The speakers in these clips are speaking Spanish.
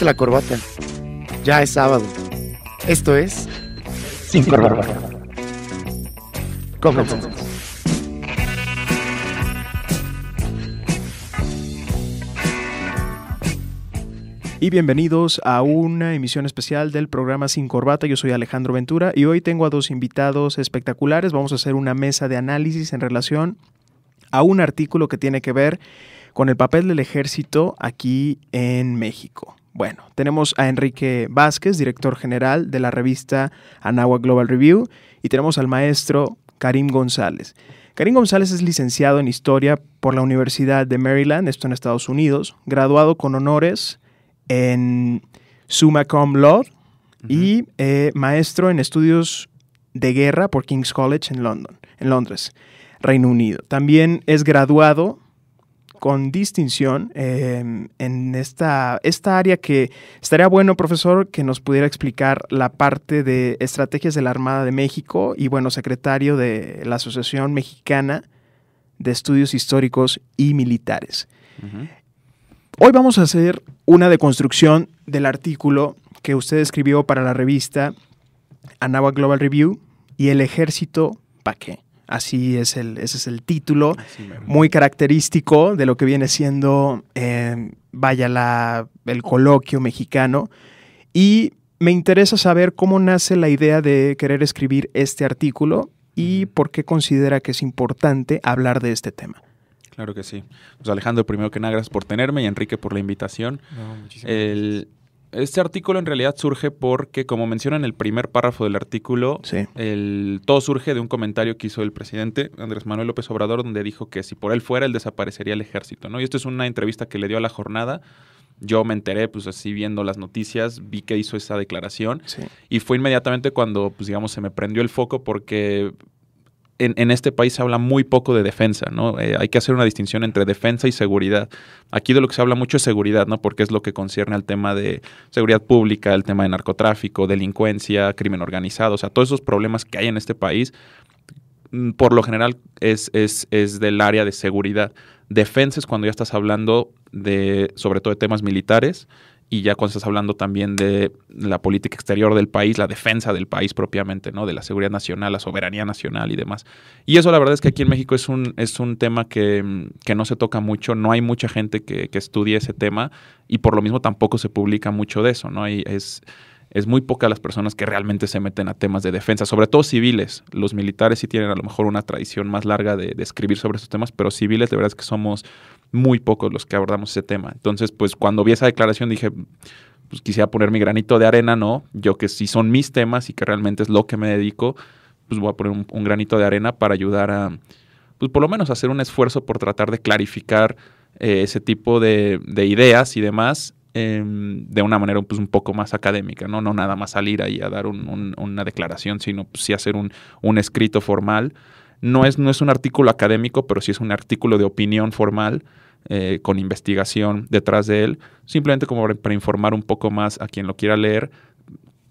La corbata. Ya es sábado. Esto es. Sin corbata. Comenzamos. Y bienvenidos a una emisión especial del programa Sin Corbata. Yo soy Alejandro Ventura y hoy tengo a dos invitados espectaculares. Vamos a hacer una mesa de análisis en relación a un artículo que tiene que ver con el papel del ejército aquí en México. Bueno, tenemos a Enrique Vázquez, director general de la revista Anagua Global Review, y tenemos al maestro Karim González. Karim González es licenciado en Historia por la Universidad de Maryland, esto en Estados Unidos, graduado con honores en summa cum laude y eh, maestro en estudios de guerra por King's College en London, en Londres, Reino Unido. También es graduado con distinción em, en esta, esta área que estaría bueno, profesor, que nos pudiera explicar la parte de estrategias de la Armada de México y, bueno, secretario de la Asociación Mexicana de Estudios Históricos y Militares. Hoy vamos a hacer una deconstrucción del artículo que usted escribió para la revista Anáhuac Global Review y el ejército, ¿para qué? Así es el, ese es el título, muy característico de lo que viene siendo, eh, vaya, la, el coloquio mexicano. Y me interesa saber cómo nace la idea de querer escribir este artículo y por qué considera que es importante hablar de este tema. Claro que sí. Pues Alejandro, primero que nada, gracias por tenerme y Enrique por la invitación. No, el, este artículo en realidad surge porque, como menciona en el primer párrafo del artículo, Sí. el, todo surge de un comentario que hizo el presidente Andrés Manuel López Obrador, donde dijo que si por él fuera, él desaparecería el ejército. ¿no? Y esto es una entrevista que le dio a la jornada. Yo me enteré, pues así viendo las noticias, vi que hizo esa declaración. Sí. Y fue inmediatamente cuando, pues digamos, se me prendió el foco porque en, este país se habla muy poco de defensa, ¿no? Eh, hay que hacer una distinción entre defensa y seguridad. Aquí de lo que se habla mucho es seguridad, ¿no? Porque es lo que concierne al tema de seguridad pública, el tema de narcotráfico, delincuencia, crimen organizado, o sea, todos esos problemas que hay en este país, mm, por lo general es, es, es del área de seguridad. Defensa es cuando ya estás hablando de, sobre todo de temas militares, y ya cuando estás hablando también de la política exterior del país, la defensa del país propiamente, ¿no? De la seguridad nacional, la soberanía nacional y demás. Y eso la verdad es que aquí en México es un, es un tema que, que no se toca mucho, no hay mucha gente que, estudie ese tema y por lo mismo tampoco se publica mucho de eso, ¿no? Es, es muy pocas las personas que realmente se meten a temas de defensa, sobre todo civiles. Los militares sí tienen a lo mejor una tradición más larga de, de escribir sobre estos temas, pero civiles de verdad es que somos muy pocos los que abordamos ese tema. Entonces, pues cuando vi esa declaración dije, pues quisiera poner mi granito de arena, ¿no? Yo que si son mis temas y que realmente es lo que me dedico, pues voy a poner un, granito de arena para ayudar a, pues por lo menos hacer un esfuerzo por tratar de clarificar eh, ese tipo de ideas y demás eh, de una manera pues, un poco más académica, ¿no? No nada más salir ahí a dar un- un- una declaración, sino pues, hacer un, un escrito formal. No es, no es un artículo académico, pero sí es un artículo de opinión formal eh, con investigación detrás de él, simplemente como para informar un poco más a quien lo quiera leer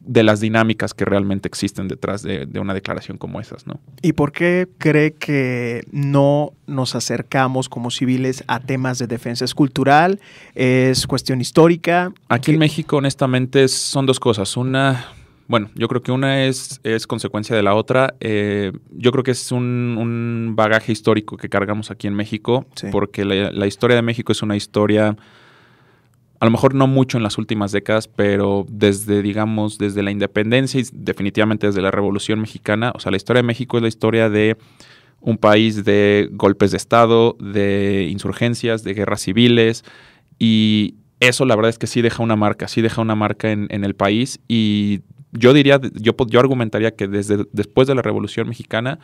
de las dinámicas que realmente existen detrás de, de una declaración como esas, ¿no? ¿Y por qué cree que no nos acercamos como civiles a temas de defensa? ¿Es cultural? ¿Es cuestión histórica? Aquí ¿Qué- en México, honestamente, es- son dos cosas. Una, bueno, yo creo que una es, es consecuencia de la otra. Eh, yo creo que es un, un bagaje histórico que cargamos aquí en México, Sí. porque la, la historia de México es una historia, a lo mejor no mucho en las últimas décadas, pero desde, digamos, desde la independencia y definitivamente desde la Revolución Mexicana, o sea, la historia de México es la historia de un país de golpes de Estado, de insurgencias, de guerras civiles, y eso la verdad es que sí deja una marca, sí deja una marca en, en el país, y yo diría, yo, yo argumentaría que desde después de la Revolución Mexicana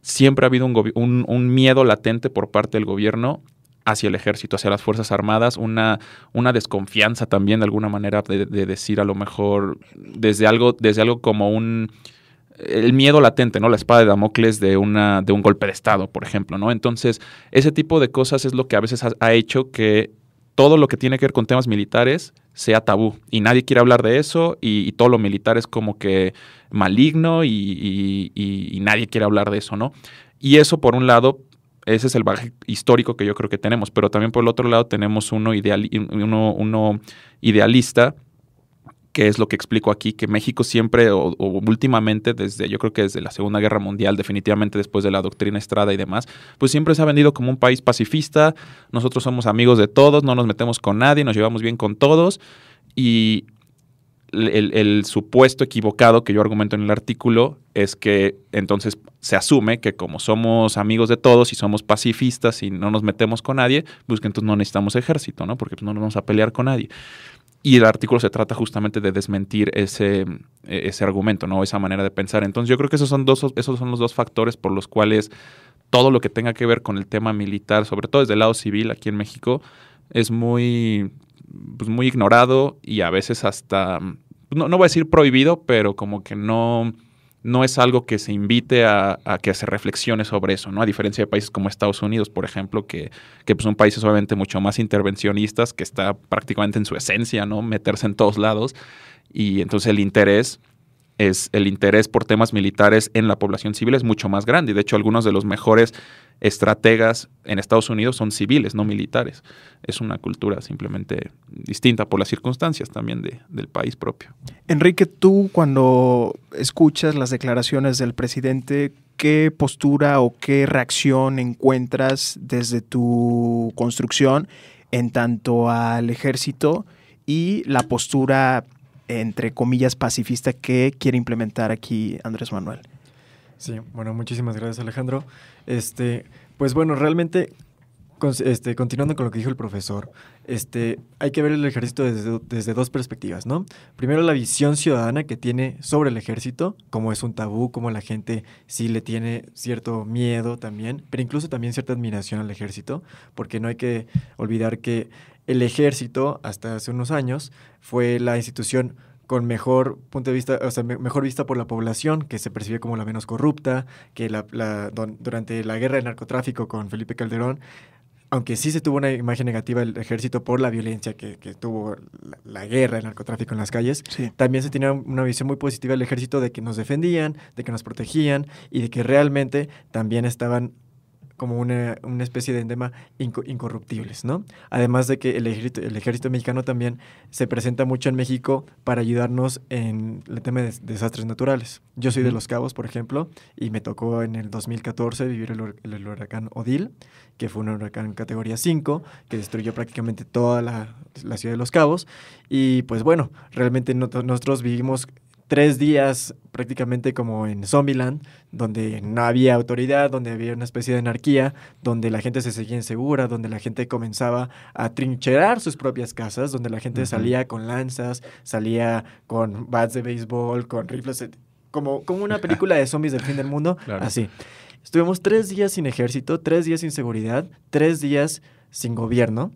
siempre ha habido un, un miedo latente por parte del gobierno hacia el ejército, hacia las Fuerzas Armadas, una, una desconfianza también de alguna manera de, de decir a lo mejor desde algo, desde algo como un el miedo latente, ¿no? La espada de Damocles de una de un golpe de estado, por ejemplo, ¿no? Entonces, ese tipo de cosas es lo que a veces ha, hecho que todo lo que tiene que ver con temas militares sea tabú y nadie quiere hablar de eso y, todo lo militar es como que maligno y- y nadie quiere hablar de eso, ¿no? Y eso, por un lado, ese es el bagaje histórico que yo creo que tenemos, pero también por el otro lado tenemos uno, ideal, uno, uno idealista que es lo que explico aquí, que México siempre o, últimamente, desde yo creo que desde la Segunda Guerra Mundial, definitivamente después de la doctrina Estrada y demás, pues siempre se ha vendido como un país pacifista, nosotros somos amigos de todos, no nos metemos con nadie, nos llevamos bien con todos y el, supuesto equivocado que yo argumento en el artículo es que entonces se asume que como somos amigos de todos y somos pacifistas y no nos metemos con nadie, pues que entonces no necesitamos ejército, ¿no? Porque pues, no nos vamos a pelear con nadie. Y el artículo se trata justamente de desmentir ese, ese argumento, ¿no? Esa manera de pensar. Entonces yo creo que esos son, dos, esos son los dos factores por los cuales todo lo que tenga que ver con el tema militar, sobre todo desde el lado civil aquí en México, es muy, pues muy ignorado y a veces hasta no, no voy a decir prohibido, pero como que no, no es algo que se invite a, que se reflexione sobre eso, ¿no? A diferencia de países como Estados Unidos, por ejemplo, que, que pues son países obviamente mucho más intervencionistas, que está prácticamente en su esencia, ¿no? Meterse en todos lados. Y entonces el interés es el interés por temas militares en la población civil es mucho más grande. Y de hecho, algunos de los mejores estrategas en Estados Unidos son civiles, no militares. Es una cultura simplemente distinta por las circunstancias también de, del país propio. Enrique, tú cuando escuchas las declaraciones del presidente, ¿qué postura o qué reacción encuentras desde tu construcción en tanto al ejército y la postura, entre comillas, pacifista que quiere implementar aquí Andrés Manuel? Sí, bueno, muchísimas gracias Alejandro. Este, pues bueno, realmente, este, continuando con lo que dijo el profesor, este, hay que ver el ejército desde, desde, dos perspectivas, ¿no? Primero la visión ciudadana que tiene sobre el ejército, como es un tabú, como la gente sí le tiene cierto miedo también, pero incluso también cierta admiración al ejército, porque no hay que olvidar que el ejército, hasta hace unos años, fue la institución con mejor punto de vista, o sea, mejor vista por la población, que se percibe como la menos corrupta, que la, durante la guerra del narcotráfico con Felipe Calderón, aunque sí se tuvo una imagen negativa del ejército por la violencia que, tuvo la, guerra, el narcotráfico en las calles, también se tenía una visión muy positiva del ejército de que nos defendían, de que nos protegían y de que realmente también estaban como una, una especie de endema incorruptibles, ¿no? Además de que el ejército, el ejército mexicano también se presenta mucho en México para ayudarnos en el tema de desastres naturales. Yo soy de Los Cabos, por ejemplo, y me tocó en el 2014 vivir el, huracán Odil, que fue un huracán categoría 5, que destruyó prácticamente toda la, la ciudad de Los Cabos. Y pues bueno, realmente nosotros vivimos tres días prácticamente como en Zombieland, donde no había autoridad, donde había una especie de anarquía, donde la gente se seguía insegura, donde la gente comenzaba a trincherar sus propias casas, donde la gente salía con lanzas, salía con bats de béisbol, con rifles, como, como una película de zombies del fin del mundo, así. Estuvimos tres días sin ejército, tres días sin seguridad, tres días sin gobierno.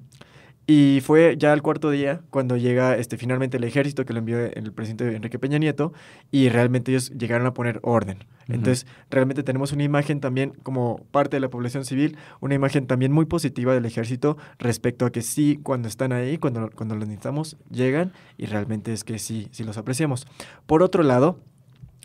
Y fue ya el cuarto día cuando llega este, finalmente el ejército que lo envió el presidente Enrique Peña Nieto y realmente ellos llegaron a poner orden. Entonces, realmente tenemos una imagen también como parte de la población civil, una imagen también muy positiva del ejército respecto a que sí, cuando están ahí, cuando, cuando los necesitamos, llegan y realmente es que sí, sí los apreciamos. Por otro lado,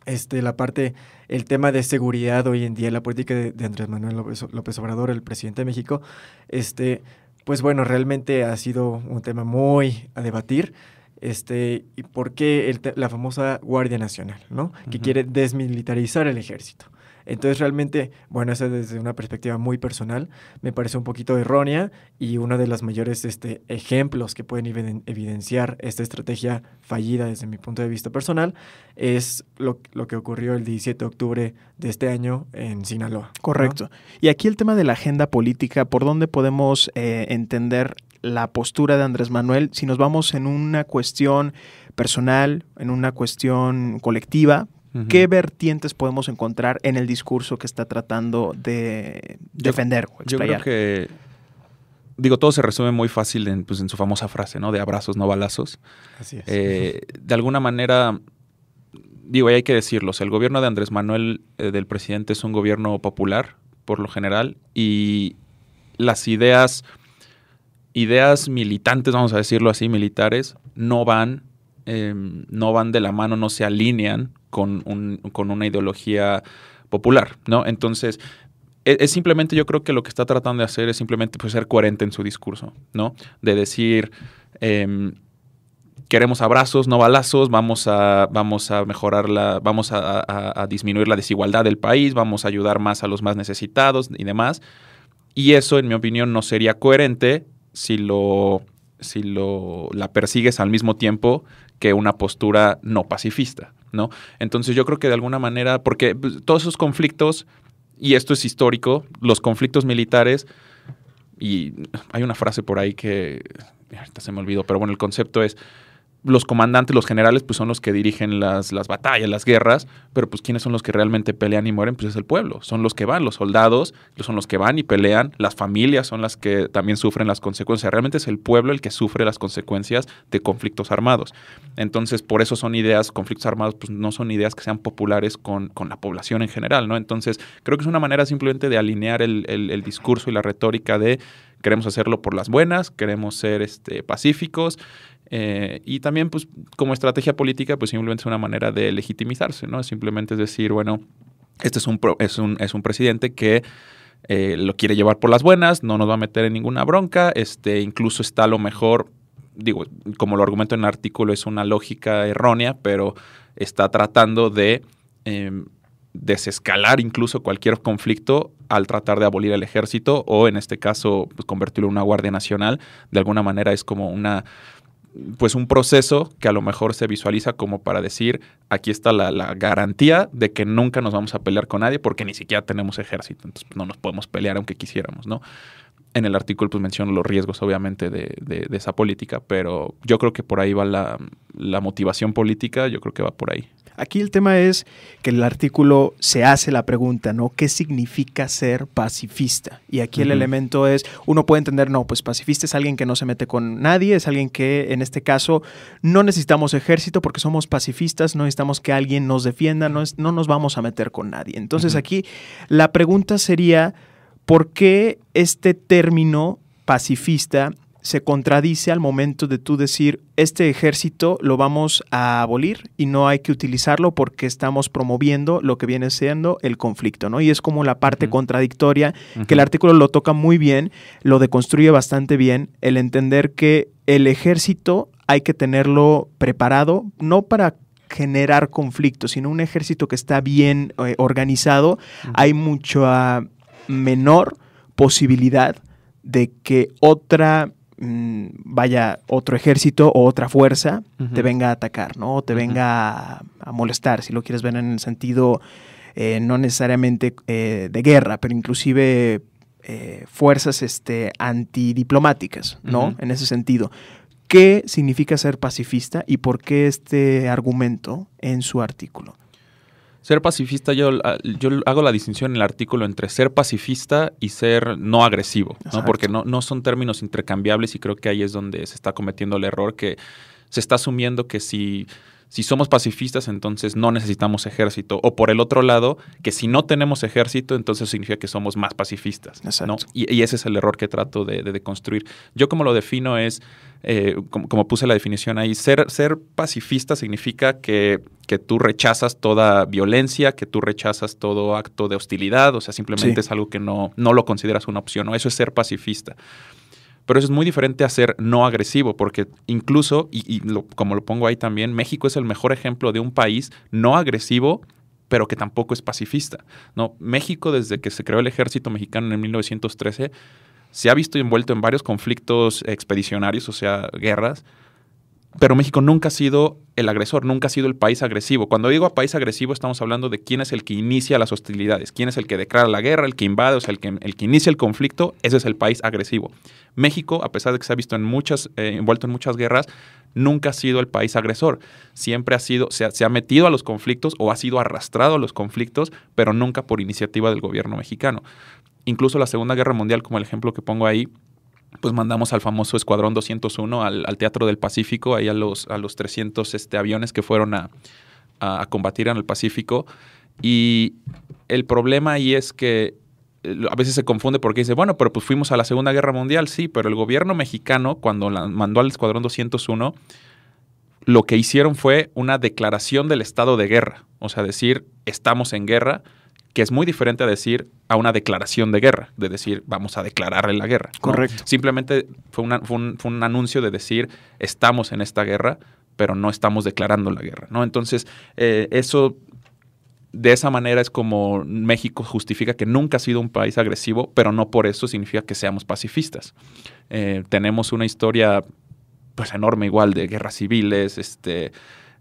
este, la parte, el tema de seguridad hoy en día, la política de, Andrés Manuel López, López Obrador, el presidente de México, este, pues bueno, realmente ha sido un tema muy a debatir. Este, y por qué la famosa Guardia Nacional, ¿no? Que quiere desmilitarizar el ejército. Entonces realmente, bueno, eso desde una perspectiva muy personal me parece un poquito errónea y uno de los mayores este, ejemplos que pueden evidenciar esta estrategia fallida desde mi punto de vista personal es lo, que ocurrió el 17 de octubre de este año en Sinaloa. Correcto. Y aquí el tema de la agenda política, ¿por dónde podemos eh, entender la postura de Andrés Manuel si nos vamos en una cuestión personal, en una cuestión colectiva, ¿Qué vertientes podemos encontrar en el discurso que está tratando de defender o Yo creo que, digo, todo se resume muy fácil en, pues, en su famosa frase, ¿no? De abrazos, no balazos. Así es. Eh, de alguna manera, digo, y hay que decirlo, el gobierno de Andrés Manuel, eh, del presidente, es un gobierno popular, por lo general, y las ideas, ideas militantes, vamos a decirlo así, militares, no van, em, no van de la mano, no se alinean con, un, con una ideología popular, ¿no? Entonces, e, es, simplemente yo creo que lo que está tratando de hacer es simplemente pues, ser coherente en su discurso, ¿no? De decir, em, queremos abrazos, no balazos, vamos a, vamos a mejorar la, vamos a, disminuir la desigualdad del país, vamos a ayudar más a los más necesitados y demás. Y eso, en mi opinión, no sería coherente si lo, si lo la persigues al mismo tiempo que una postura no pacifista, ¿no? Entonces yo creo que de alguna manera, porque pues, todos esos conflictos, y esto es histórico, los conflictos militares, y hay una frase por ahí que, ahorita se me olvidó, pero bueno, el concepto es, los comandantes, los generales, pues son los que dirigen las, las, batallas, las guerras, pero pues quiénes son los que realmente pelean y mueren, pues es el pueblo, son los que van, los soldados son los que van y pelean, las familias son las que también sufren las consecuencias, realmente es el pueblo el que sufre las consecuencias de conflictos armados. Entonces, por eso son ideas, conflictos armados, pues no son ideas que sean populares con, con la población en general, ¿no? Entonces, creo que es una manera simplemente de alinear el, el, el discurso y la retórica de queremos hacerlo por las buenas, queremos ser este, pacíficos, eh, y también, pues, como estrategia política, pues simplemente es una manera de legitimizarse, ¿no? Simplemente es decir, bueno, este es un, es un, es un presidente que eh, lo quiere llevar por las buenas, no nos va a meter en ninguna bronca, este, incluso está a lo mejor, digo, como lo argumento en el artículo, es una lógica errónea, pero está tratando de em, desescalar incluso cualquier conflicto al tratar de abolir el ejército o en este caso pues, convertirlo en una guardia nacional. De alguna manera es como una pues un proceso que a lo mejor se visualiza como para decir, aquí está la, garantía de que nunca nos vamos a pelear con nadie porque ni siquiera tenemos ejército, entonces no nos podemos pelear aunque quisiéramos, ¿no? En el artículo pues menciono los riesgos obviamente de, de, esa política, pero yo creo que por ahí va la, la motivación política, yo creo que va por ahí. Aquí el tema es que el artículo se hace la pregunta, ¿no? ¿Qué significa ser pacifista? Y aquí el elemento es, uno puede entender, no, pues pacifista es alguien que no se mete con nadie, es alguien que en este caso no necesitamos ejército porque somos pacifistas, no necesitamos que alguien nos defienda, no, es, no nos vamos a meter con nadie. Entonces aquí la pregunta sería, ¿por qué este término pacifista se contradice al momento de tú decir, este ejército lo vamos a abolir y no hay que utilizarlo porque estamos promoviendo lo que viene siendo el conflicto, ¿no? Y es como la parte contradictoria, que el artículo lo toca muy bien, lo deconstruye bastante bien, el entender que el ejército hay que tenerlo preparado, no para generar conflictos, sino un ejército que está bien eh, organizado, hay mucha menor posibilidad de que otra Mm, vaya otro ejército o otra fuerza te venga a atacar, ¿no? O te venga a, molestar, si lo quieres ver en el sentido eh, no necesariamente eh, de guerra, pero inclusive eh, fuerzas este, antidiplomáticas, ¿no? En ese sentido. ¿Qué significa ser pacifista y por qué este argumento en su artículo? Ser pacifista, yo, yo hago la distinción en el artículo entre ser pacifista y ser no agresivo, ¿no? porque no, no son términos intercambiables y creo que ahí es donde se está cometiendo el error, que se está asumiendo que si si somos pacifistas, entonces no necesitamos ejército. O por el otro lado, que si no tenemos ejército, entonces significa que somos más pacifistas. ¿no? Y, ese es el error que trato de, construir. Yo como lo defino es, eh, como, puse la definición ahí, ser, ser pacifista significa que, que, tú rechazas toda violencia, que tú rechazas todo acto de hostilidad, o sea, simplemente es algo que no, no lo consideras una opción. ¿no? Eso es ser pacifista. Pero eso es muy diferente a ser no agresivo, porque incluso, y, como lo pongo ahí también, México es el mejor ejemplo de un país no agresivo pero que tampoco es pacifista. ¿no? México, desde que se creó el ejército mexicano en 1913, se ha visto envuelto en varios conflictos expedicionarios, o sea, guerras, pero México nunca ha sido el agresor, nunca ha sido el país agresivo. Cuando digo país agresivo, estamos hablando de quién es el que inicia las hostilidades, quién es el que declara la guerra, el que invade, o sea, el que, el que inicia el conflicto, ese es el país agresivo. México, a pesar de que se ha visto en muchas, eh, envuelto en muchas guerras, nunca ha sido el país agresor. Siempre ha sido, se ha, metido a los conflictos o ha sido arrastrado a los conflictos, pero nunca por iniciativa del gobierno mexicano. Incluso la Segunda Guerra Mundial, como el ejemplo que pongo ahí, pues mandamos al famoso Escuadrón 201 al, Teatro del Pacífico, ahí a los, a los 300 este, aviones que fueron a, combatir en el Pacífico. Y el problema ahí es que eh, a veces se confunde porque dice, bueno, pero pues fuimos a la Segunda Guerra Mundial, sí, pero el gobierno mexicano, cuando mandó al Escuadrón 201, lo que hicieron fue una declaración del estado de guerra, o sea, decir, estamos en guerra que es muy diferente a decir a una declaración de guerra, de decir vamos a declararle la guerra. Correcto. Simplemente fue, fue, un, anuncio de decir estamos en esta guerra, pero no estamos declarando la guerra. ¿no? Entonces, eh, eso de esa manera es como México justifica que nunca ha sido un país agresivo, pero no por eso significa que seamos pacifistas. Eh, tenemos una historia pues enorme igual de guerras civiles, este,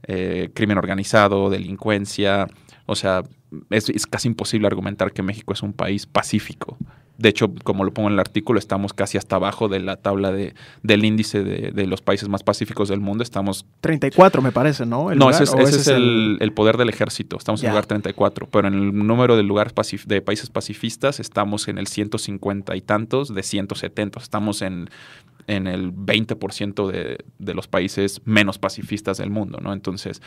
eh, crimen organizado, delincuencia. O sea, es, es, casi imposible argumentar que México es un país pacífico. De hecho, como lo pongo en el artículo, estamos casi hasta abajo de la tabla de, del índice de, los países más pacíficos del mundo. Estamos... 34 me parece, ¿no? no, ese es, el, poder del ejército. Estamos en el lugar 34. Pero en el número de lugares de países pacifistas estamos en el 150 y tantos de 170. Estamos en, en el 20% de, de los países menos pacifistas del mundo, ¿no? Entonces,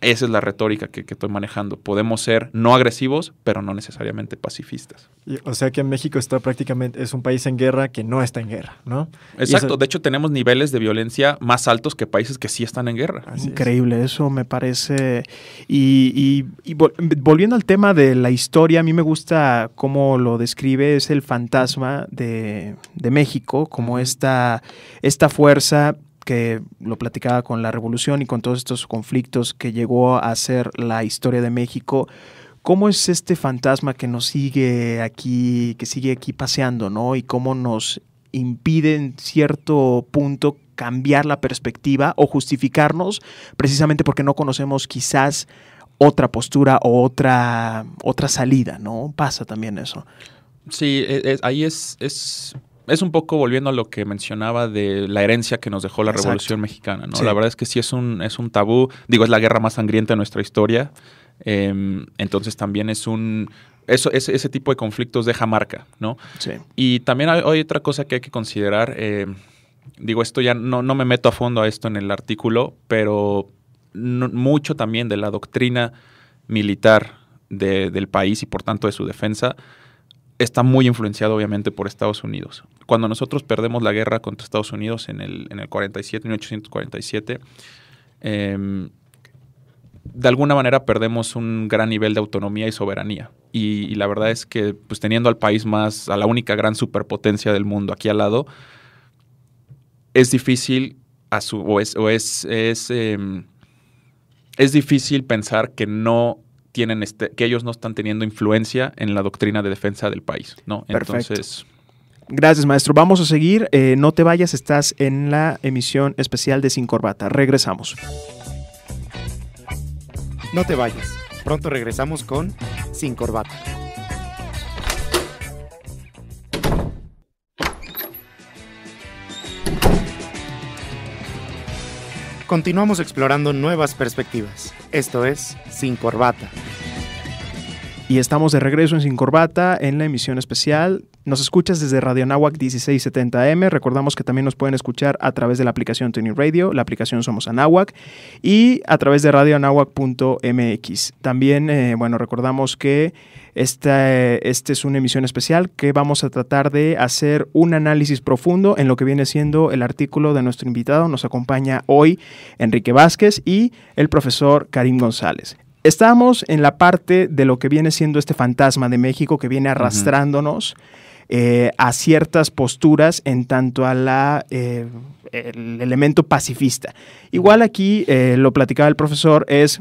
esa es la retórica que, estoy manejando. Podemos ser no agresivos, pero no necesariamente pacifistas. o sea que México está prácticamente, es un país en guerra que no está en guerra, ¿no? Exacto. De hecho, tenemos niveles de violencia más altos que países que sí están en guerra. Increíble, eso me parece. Y, volviendo al tema de la historia, a mí me gusta cómo lo describe, es el fantasma de, México, como esta, esta fuerza que lo platicaba con la revolución y con todos estos conflictos que llegó a ser la historia de México. ¿Cómo es este fantasma que nos sigue aquí, que sigue aquí paseando, ¿no? Y cómo nos impide en cierto punto cambiar la perspectiva o justificarnos precisamente porque no conocemos quizás otra postura o otra, otra salida, ¿no? Pasa también eso. Sí, e, ahí es, es es un poco volviendo a lo que mencionaba de la herencia que nos dejó la Revolución Mexicana, ¿no? La verdad es que sí es un, es un tabú. Digo, es la guerra más sangrienta de nuestra historia. Em, entonces también es un... Eso, ese, ese, tipo de conflictos deja marca, ¿no? Sí. Y también hay, otra cosa que hay que considerar. Em, digo, esto ya no, no, me meto a fondo a esto en el artículo, pero mucho también de la doctrina militar del país y por tanto de su defensa está muy influenciado obviamente por Estados Unidos. Cuando nosotros perdemos la guerra contra Estados Unidos en el, en el 47, 1847, em, de alguna manera perdemos un gran nivel de autonomía y soberanía. Y, la verdad es que pues teniendo al país más, a la única gran superpotencia del mundo aquí al lado, es difícil a su, o es, es, em, es difícil pensar que no tienen este, que ellos no están teniendo influencia en la doctrina de defensa del país, ¿no? Entonces. Gracias, maestro. Vamos a seguir. Eh, no te vayas, estás en la emisión especial de Sin Corbata. Regresamos. No te vayas. Pronto regresamos con Sin Corbata. Continuamos explorando nuevas perspectivas. Esto es Sin Corbata. Y estamos de regreso en Sin Corbata en la emisión especial. Nos escuchas desde Radio Nahuac 1670M. Recordamos que también nos pueden escuchar a través de la aplicación Tuning Radio, la aplicación Somos Anáhuac y a través de radioanahuac.mx. También, eh, bueno, recordamos que esta, este es una emisión especial que vamos a tratar de hacer un análisis profundo en lo que viene siendo el artículo de nuestro invitado. Nos acompaña hoy Enrique Vázquez y el profesor Karim González. Estamos en la parte de lo que viene siendo este fantasma de México que viene arrastrándonos eh, a ciertas posturas en tanto a la, eh, el elemento pacifista. Igual aquí, eh, lo platicaba el profesor, es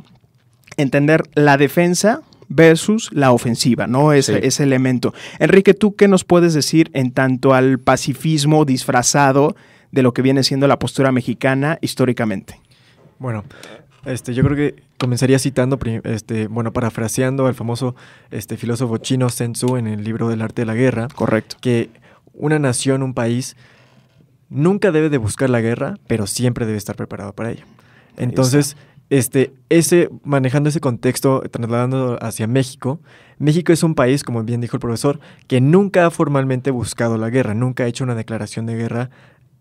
entender la defensa versus la ofensiva, ¿no? Ese, ese elemento. Enrique, ¿tú qué nos puedes decir en tanto al pacifismo disfrazado de lo que viene siendo la postura mexicana históricamente? Bueno, este, yo creo que comenzaría citando, este, bueno, parafraseando al famoso este, filósofo chino Sun Tzu en el libro del arte de la guerra. Correcto. Que una nación, un país, nunca debe de buscar la guerra, pero siempre debe estar preparado para ella. Entonces, este, ese, manejando ese contexto, trasladando hacia México, México es un país, como bien dijo el profesor, que nunca ha formalmente buscado la guerra, nunca ha hecho una declaración de guerra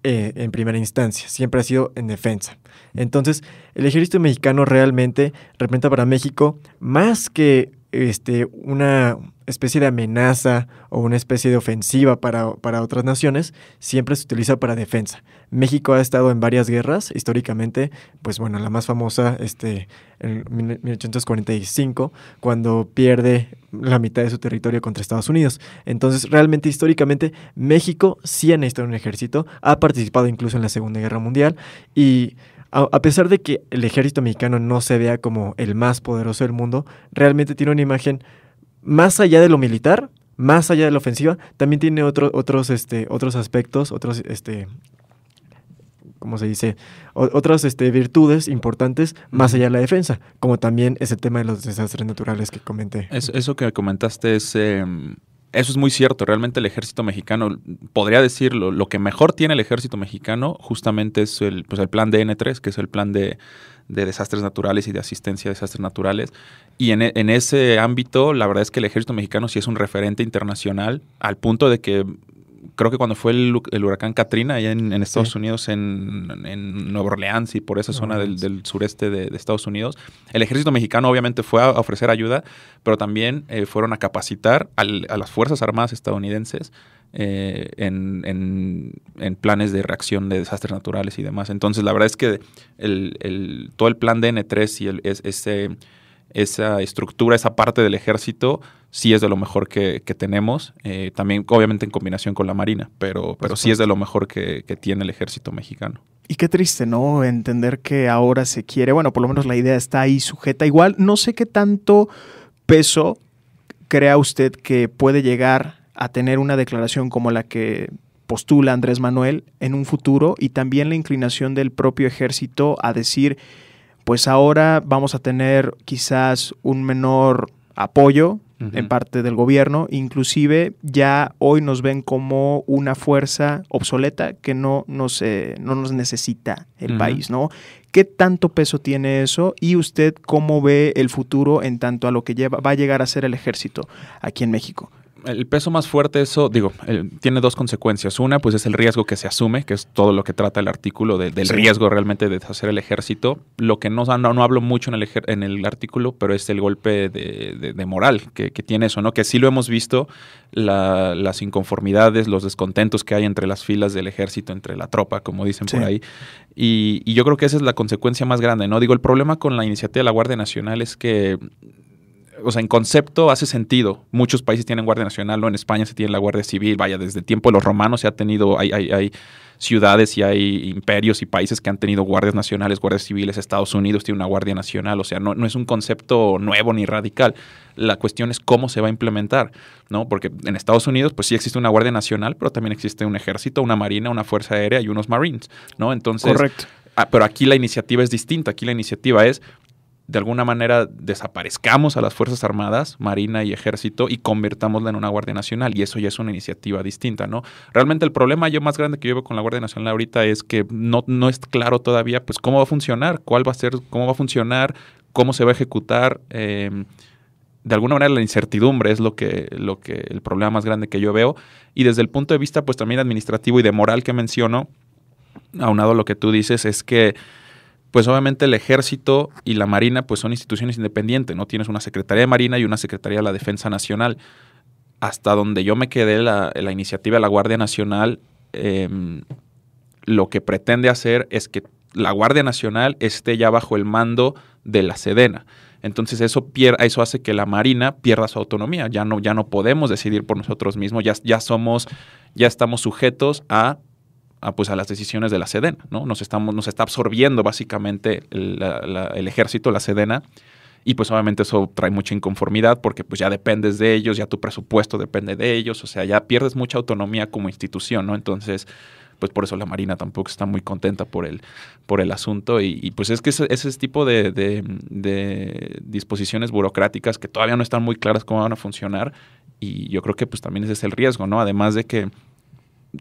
eh, en primera instancia, siempre ha sido en defensa. Entonces, el ejército mexicano realmente representa para México más que este, una especie de amenaza o una especie de ofensiva para, para, otras naciones, siempre se utiliza para defensa. México ha estado en varias guerras, históricamente, pues bueno, la más famosa, este, en 1845, cuando pierde la mitad de su territorio contra Estados Unidos. Entonces, realmente, históricamente, México sí ha necesitado un ejército, ha participado incluso en la Segunda Guerra Mundial y a, pesar de que el ejército mexicano no se vea como el más poderoso del mundo, realmente tiene una imagen más allá de lo militar, más allá de la ofensiva, también tiene otros, este, otros aspectos, otros, este, ¿cómo se dice? otras este, virtudes importantes más allá de la defensa, como también es el tema de los desastres naturales que comenté. eso que comentaste es... Em, eso es muy cierto. Realmente el ejército mexicano, podría decirlo, lo que mejor tiene el ejército mexicano justamente es el, pues el plan DN3, que es el plan de, desastres naturales y de asistencia a desastres naturales. Y en, en, ese ámbito, la verdad es que el ejército mexicano sí es un referente internacional, al punto de que creo que cuando fue el, huracán Katrina allá en, Estados Unidos, en, Nueva Orleans y por esa zona del, sureste de, Estados Unidos, el ejército mexicano obviamente fue a ofrecer ayuda, pero también eh, fueron a capacitar a las Fuerzas Armadas estadounidenses eh, en, planes de reacción de desastres naturales y demás. Entonces, la verdad es que el, todo el plan DN3 y el, ese esa estructura, esa parte del ejército, sí es de lo mejor que, tenemos. Eh, también, obviamente, en combinación con la Marina, pero, pero sí es de lo mejor que, tiene el ejército mexicano. Y qué triste, ¿no? Entender que ahora se quiere, bueno, por lo menos la idea está ahí sujeta. Igual, no sé qué tanto peso crea usted que puede llegar a tener una declaración como la que postula Andrés Manuel en un futuro y también la inclinación del propio ejército a decir pues ahora vamos a tener quizás un menor apoyo en parte del gobierno, inclusive ya hoy nos ven como una fuerza obsoleta que no nos, no nos necesita el país, ¿no? ¿Qué tanto peso tiene eso y usted cómo ve el futuro en tanto a lo que lleva, va a llegar a ser el ejército aquí en México? El peso más fuerte, eso, digo, tiene dos consecuencias. Una, pues es el riesgo que se asume, que es todo lo que trata el artículo del riesgo realmente de hacer el ejército. Lo que no, no, hablo mucho en el, en el artículo, pero es el golpe de, moral que, tiene eso, ¿no? Que sí lo hemos visto, las inconformidades, los descontentos que hay entre las filas del ejército, entre la tropa, como dicen por ahí. Y, y yo creo que esa es la consecuencia más grande, ¿no? Digo, el problema con la iniciativa de la Guardia Nacional es que o sea, en concepto hace sentido. Muchos países tienen Guardia Nacional, ¿no? En España se tiene la Guardia Civil, vaya, desde el tiempo de los romanos se ha tenido, hay, hay, hay ciudades y hay imperios y países que han tenido guardias nacionales, guardias civiles, Estados Unidos tiene una guardia nacional, o sea, no, no es un concepto nuevo ni radical. La cuestión es cómo se va a implementar, ¿no? Porque en Estados Unidos, pues sí existe una guardia nacional, pero también existe un ejército, una marina, una fuerza aérea y unos marines, ¿no? Entonces, Correcto. Ah, pero aquí la iniciativa es distinta. Aquí la iniciativa es de alguna manera desaparezcamos a las Fuerzas Armadas, Marina y Ejército y convirtámosla en una Guardia Nacional. Y eso ya es una iniciativa distinta, ¿no? Realmente el problema yo más grande que yo veo con la Guardia Nacional ahorita es que no, no es claro todavía pues cómo va a funcionar, cuál va a ser, cómo va a funcionar, cómo se va a ejecutar. Em, de alguna manera la incertidumbre es lo que, lo que, el problema más grande que yo veo. Y desde el punto de vista pues también administrativo y de moral que menciono, aunado a lo que tú dices, es que pues obviamente el ejército y la marina pues son instituciones independientes, ¿no? Tienes una Secretaría de Marina y una Secretaría de la Defensa Nacional. Hasta donde yo me quedé, la, iniciativa de la Guardia Nacional em, lo que pretende hacer es que la Guardia Nacional esté ya bajo el mando de la Sedena. Entonces eso, eso hace que la Marina pierda su autonomía. Ya no, ya no podemos decidir por nosotros mismos, ya, ya somos, ya estamos sujetos a a, pues, a las decisiones de la Sedena, ¿no? Nos, estamos, nos está absorbiendo básicamente el, ejército, la Sedena, y pues obviamente eso trae mucha inconformidad porque pues ya dependes de ellos, ya tu presupuesto depende de ellos, o sea, ya pierdes mucha autonomía como institución, ¿no? Entonces, pues por eso la Marina tampoco está muy contenta por el, por el asunto y, pues es que ese, tipo de, de, de, disposiciones burocráticas que todavía no están muy claras cómo van a funcionar y yo creo que pues también ese es el riesgo, ¿no? Además de que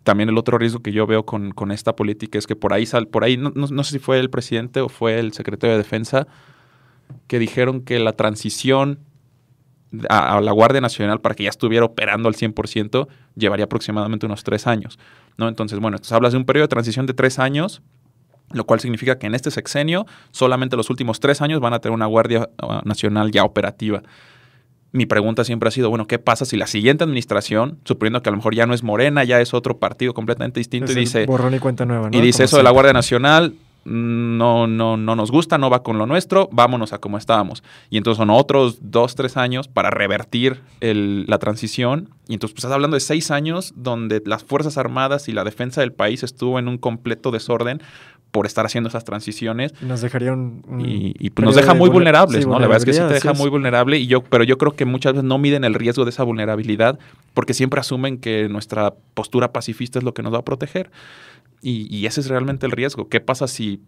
también el otro riesgo que yo veo con, esta política es que por ahí, sal, por ahí no, no, sé si fue el presidente o fue el secretario de Defensa, que dijeron que la transición a, la Guardia Nacional para que ya estuviera operando al 100% llevaría aproximadamente unos tres años. ¿no? Entonces, bueno, entonces hablas de un periodo de transición de tres años, lo cual significa que en este sexenio solamente los últimos tres años van a tener una Guardia ah, Nacional ya operativa mi pregunta siempre ha sido, bueno, ¿qué pasa si la siguiente administración, suponiendo que a lo mejor ya no es Morena, ya es otro partido completamente distinto, y dice... Borrón y cuenta nueva, Y dice eso de la Guardia Nacional, no, no, no nos gusta, no va con lo nuestro, vámonos a como estábamos. Y entonces son otros dos, tres años para revertir la transición. Y entonces pues, estás hablando de seis años donde las Fuerzas Armadas y la defensa del país estuvo en un completo desorden por estar haciendo esas transiciones. Nos dejaría un... y, pues nos deja muy vulnerables, ¿no? La verdad es que sí te deja muy vulnerable, y yo, pero yo creo que muchas veces no miden el riesgo de esa vulnerabilidad porque siempre asumen que nuestra postura pacifista es lo que nos va a proteger. Y, y ese es realmente el riesgo. ¿Qué pasa si,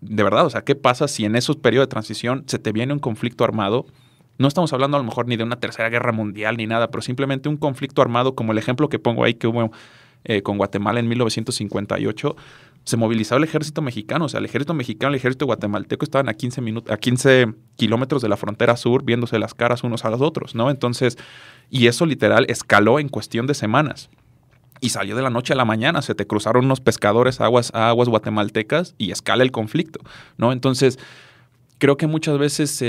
de verdad, o sea, qué pasa si en esos periodos de transición se te viene un conflicto armado? No estamos hablando a lo mejor ni de una tercera guerra mundial ni nada, pero simplemente un conflicto armado como el ejemplo que pongo ahí que hubo eh, con Guatemala en 1958 se movilizaba el ejército mexicano, o sea, el ejército mexicano y el ejército guatemalteco estaban a 15, minutos, a 15 kilómetros de la frontera sur viéndose las caras unos a los otros, ¿no? Entonces, y eso literal escaló en cuestión de semanas. Y salió de la noche a la mañana, se te cruzaron unos pescadores a aguas, aguas guatemaltecas y escala el conflicto, ¿no? Entonces, creo que muchas veces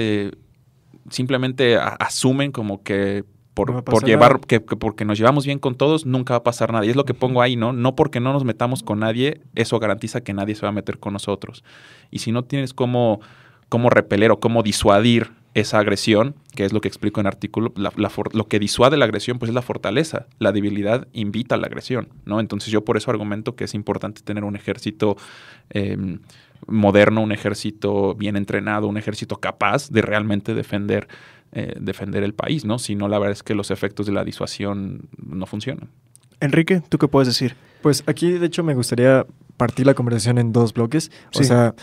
simplemente asumen como que por, llevar, que, porque nos llevamos bien con todos, nunca va a pasar nada. Y es lo que pongo ahí, ¿no? No porque no nos metamos con nadie, eso garantiza que nadie se va a meter con nosotros. Y si no tienes cómo, cómo repeler o cómo disuadir esa agresión, que es lo que explico en el artículo, lo que disuade la agresión pues es la fortaleza, la debilidad invita a la agresión, ¿no? Entonces yo por eso argumento que es importante tener un ejército em, moderno, un ejército bien entrenado, un ejército capaz de realmente defender eh, defender el país, ¿no? Si no, la verdad es que los efectos de la disuasión no funcionan. Enrique, ¿tú qué puedes decir? Pues aquí, de hecho, me gustaría partir la conversación en dos bloques. O sea,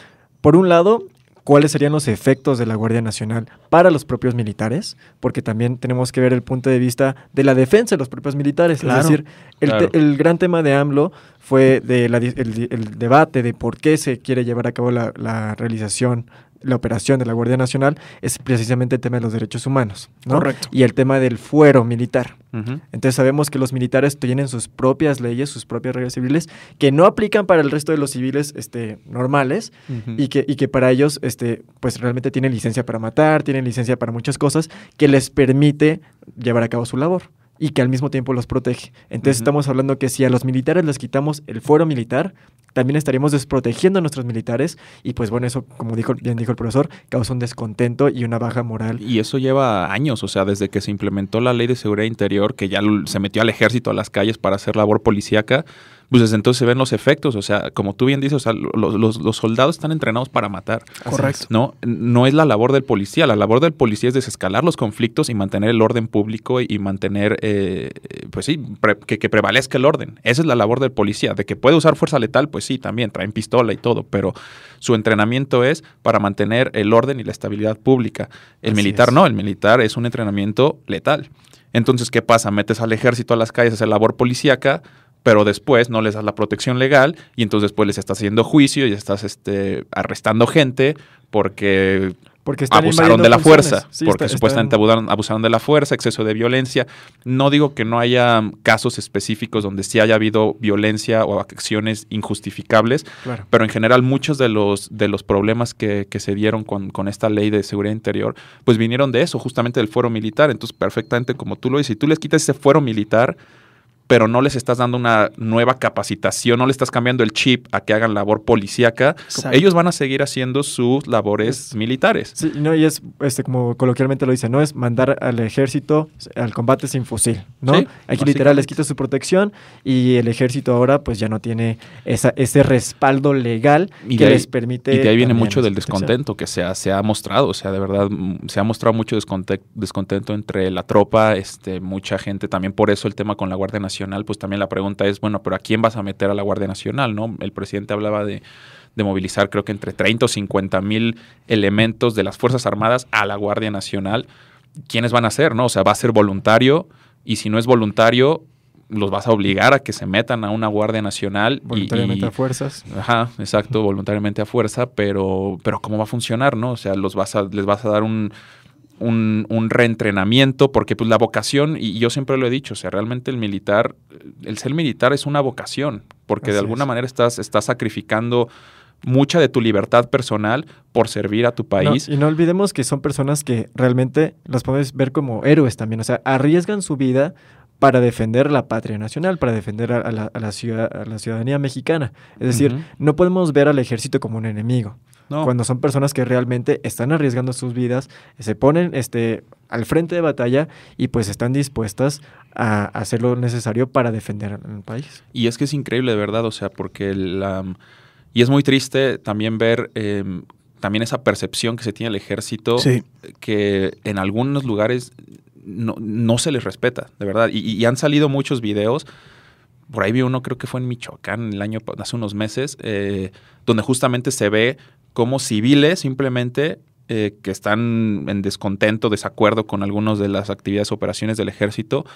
por un lado, cuáles serían los efectos de la Guardia Nacional para los propios militares, porque también tenemos que ver el punto de vista de la defensa de los propios militares. es decir, el, gran tema de AMLO fue de el, debate de por qué se quiere llevar a cabo la, la realización la operación de la Guardia Nacional es precisamente el tema de los derechos humanos, ¿no? Correcto. Y el tema del fuero militar. Entonces sabemos que los militares tienen sus propias leyes, sus propias reglas civiles, que no aplican para el resto de los civiles este, normales y, que, y que para ellos este, pues realmente tienen licencia para matar, tienen licencia para muchas cosas que les permite llevar a cabo su labor y que al mismo tiempo los protege. Entonces estamos hablando que si a los militares les quitamos el fuero militar, también estaríamos desprotegiendo a nuestros militares y pues bueno, eso como dijo, bien dijo el profesor, causa un descontento y una baja moral. Y eso lleva años, o sea, desde que se implementó la ley de seguridad interior, que ya se metió al ejército a las calles para hacer labor policíaca, pues desde entonces se ven los efectos. O sea, como tú bien dices, o sea, los, soldados están entrenados para matar. Correcto. ¿no? no es la labor del policía. La labor del policía es desescalar los conflictos y mantener el orden público y, mantener, eh, pues sí, que, prevalezca el orden. Esa es la labor del policía. De que puede usar fuerza letal, pues sí, también traen pistola y todo, pero su entrenamiento es para mantener el orden y la estabilidad pública. El militar no, el militar es un entrenamiento letal. Entonces, ¿qué pasa? Metes al ejército a las calles a hacer labor policíaca, pero después no les das la protección legal y entonces después les estás haciendo juicio y estás este, arrestando gente porque, porque abusaron de la fuerza, porque supuestamente abusaron, de la fuerza, exceso de violencia. No digo que no haya casos específicos donde sí haya habido violencia o acciones injustificables, pero en general muchos de los, de los problemas que, que se dieron con, con, esta ley de seguridad interior, pues vinieron de eso, justamente del fuero militar. Entonces, perfectamente como tú lo dices, si tú les quitas ese fuero militar, pero no les estás dando una nueva capacitación, no le estás cambiando el chip a que hagan labor policíaca, ellos van a seguir haciendo sus labores militares. Sí, no, y es, este, como coloquialmente lo dice, no es mandar al ejército al combate sin fusil, ¿no? Aquí literal les quita su protección y el ejército ahora pues ya no tiene esa, ese respaldo legal que les permite... Y de ahí viene mucho del descontento que se ha, se ha mostrado, o sea, de verdad mm, se ha mostrado mucho descontento entre la tropa, este, mucha gente, también por eso el tema con la Guardia Nacional pues también la pregunta es, bueno, pero ¿a quién vas a meter a la Guardia Nacional? ¿no? El presidente hablaba de, movilizar creo que entre 30 o 50 mil elementos de las Fuerzas Armadas a la Guardia Nacional. ¿Quiénes van a ser? ¿no? O sea, va a ser voluntario y si no es voluntario, los vas a obligar a que se metan a una Guardia Nacional. Voluntariamente a fuerzas. Ajá, exacto, voluntariamente a fuerza, pero, pero ¿cómo va a funcionar, no? O sea, los vas a, les vas a dar un, un, reentrenamiento, porque pues la vocación, y yo siempre lo he dicho, o sea, realmente el militar, el ser militar es una vocación, porque de alguna manera estás, estás sacrificando mucha de tu libertad personal por servir a tu país. y no olvidemos que son personas que realmente los podemos ver como héroes también, o sea, arriesgan su vida para defender la patria nacional, para defender a, la, ciudad, a la, ciudadanía mexicana. Es decir, no podemos ver al ejército como un enemigo. Cuando son personas que realmente están arriesgando sus vidas, se ponen este, al frente de batalla y pues están dispuestas a hacer lo necesario para defender al país. Y es que es increíble, de verdad, o sea, porque la... Y es muy triste también ver em, también esa percepción que se tiene el ejército, que en algunos lugares no, se les respeta, de verdad. Y, han salido muchos videos. Por ahí vi uno, creo que fue en Michoacán, el año, hace unos meses, eh, donde justamente se ve cómo civiles simplemente eh, que están en descontento, desacuerdo con algunas de las actividades, operaciones del ejército,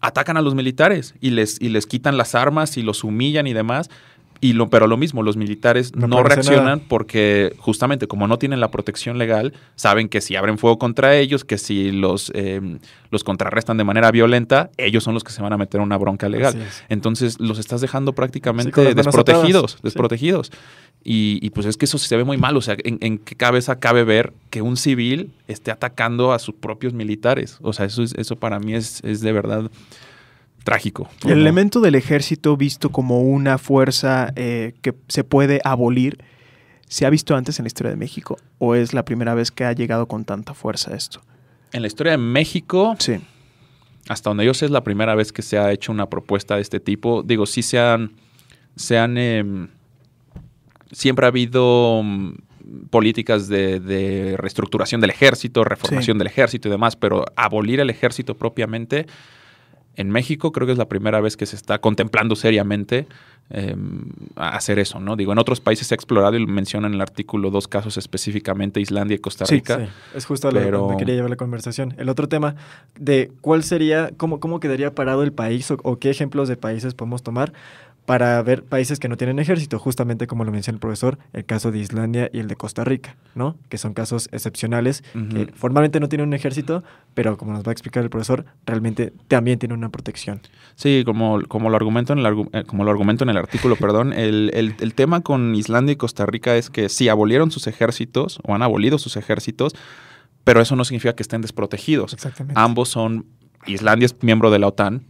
atacan a los militares y les, y les quitan las armas y los humillan y demás. Y lo, pero lo mismo, los militares no, reaccionan porque justamente como no tienen la protección legal, saben que si abren fuego contra ellos, que si los, em, los contrarrestan de manera violenta, ellos son los que se van a meter en una bronca legal. Entonces los estás dejando prácticamente desprotegidos, desprotegidos. Y, pues es que eso se ve muy mal. O sea, ¿en, qué cabeza cabe ver que un civil esté atacando a sus propios militares? O sea, eso, eso para mí es, es de verdad trágico. El elemento del ejército visto como una fuerza eh, que se puede abolir, ¿se ha visto antes en la historia de México o es la primera vez que ha llegado con tanta fuerza esto? En la historia de México, sí. hasta donde yo sé es la primera vez que se ha hecho una propuesta de este tipo. Digo, sí se han, se han em, siempre ha habido mm, políticas de, reestructuración del ejército, reformación del ejército y demás, pero abolir el ejército propiamente en México creo que es la primera vez que se está contemplando seriamente em, hacer eso, ¿no? Digo, en otros países se ha explorado y mencionan en el artículo dos casos específicamente, Islandia y Costa Rica. Sí, es justo a lo que quería llevar la conversación. El otro tema de cuál sería, cómo, cómo quedaría parado el país o qué ejemplos de países podemos tomar para ver países que no tienen ejército, justamente como lo menciona el profesor, el caso de Islandia y el de Costa Rica, ¿no? Que son casos excepcionales, que formalmente no tienen un ejército, pero como nos va a explicar el profesor, realmente también tienen una protección. Sí, como, como, lo, argumento en el, eh, como lo argumento en el artículo, perdón, el, el, el tema con Islandia y Costa Rica es que sí abolieron sus ejércitos o han abolido sus ejércitos, pero eso no significa que estén desprotegidos. Exactamente. Ambos son, Islandia es miembro de la OTAN,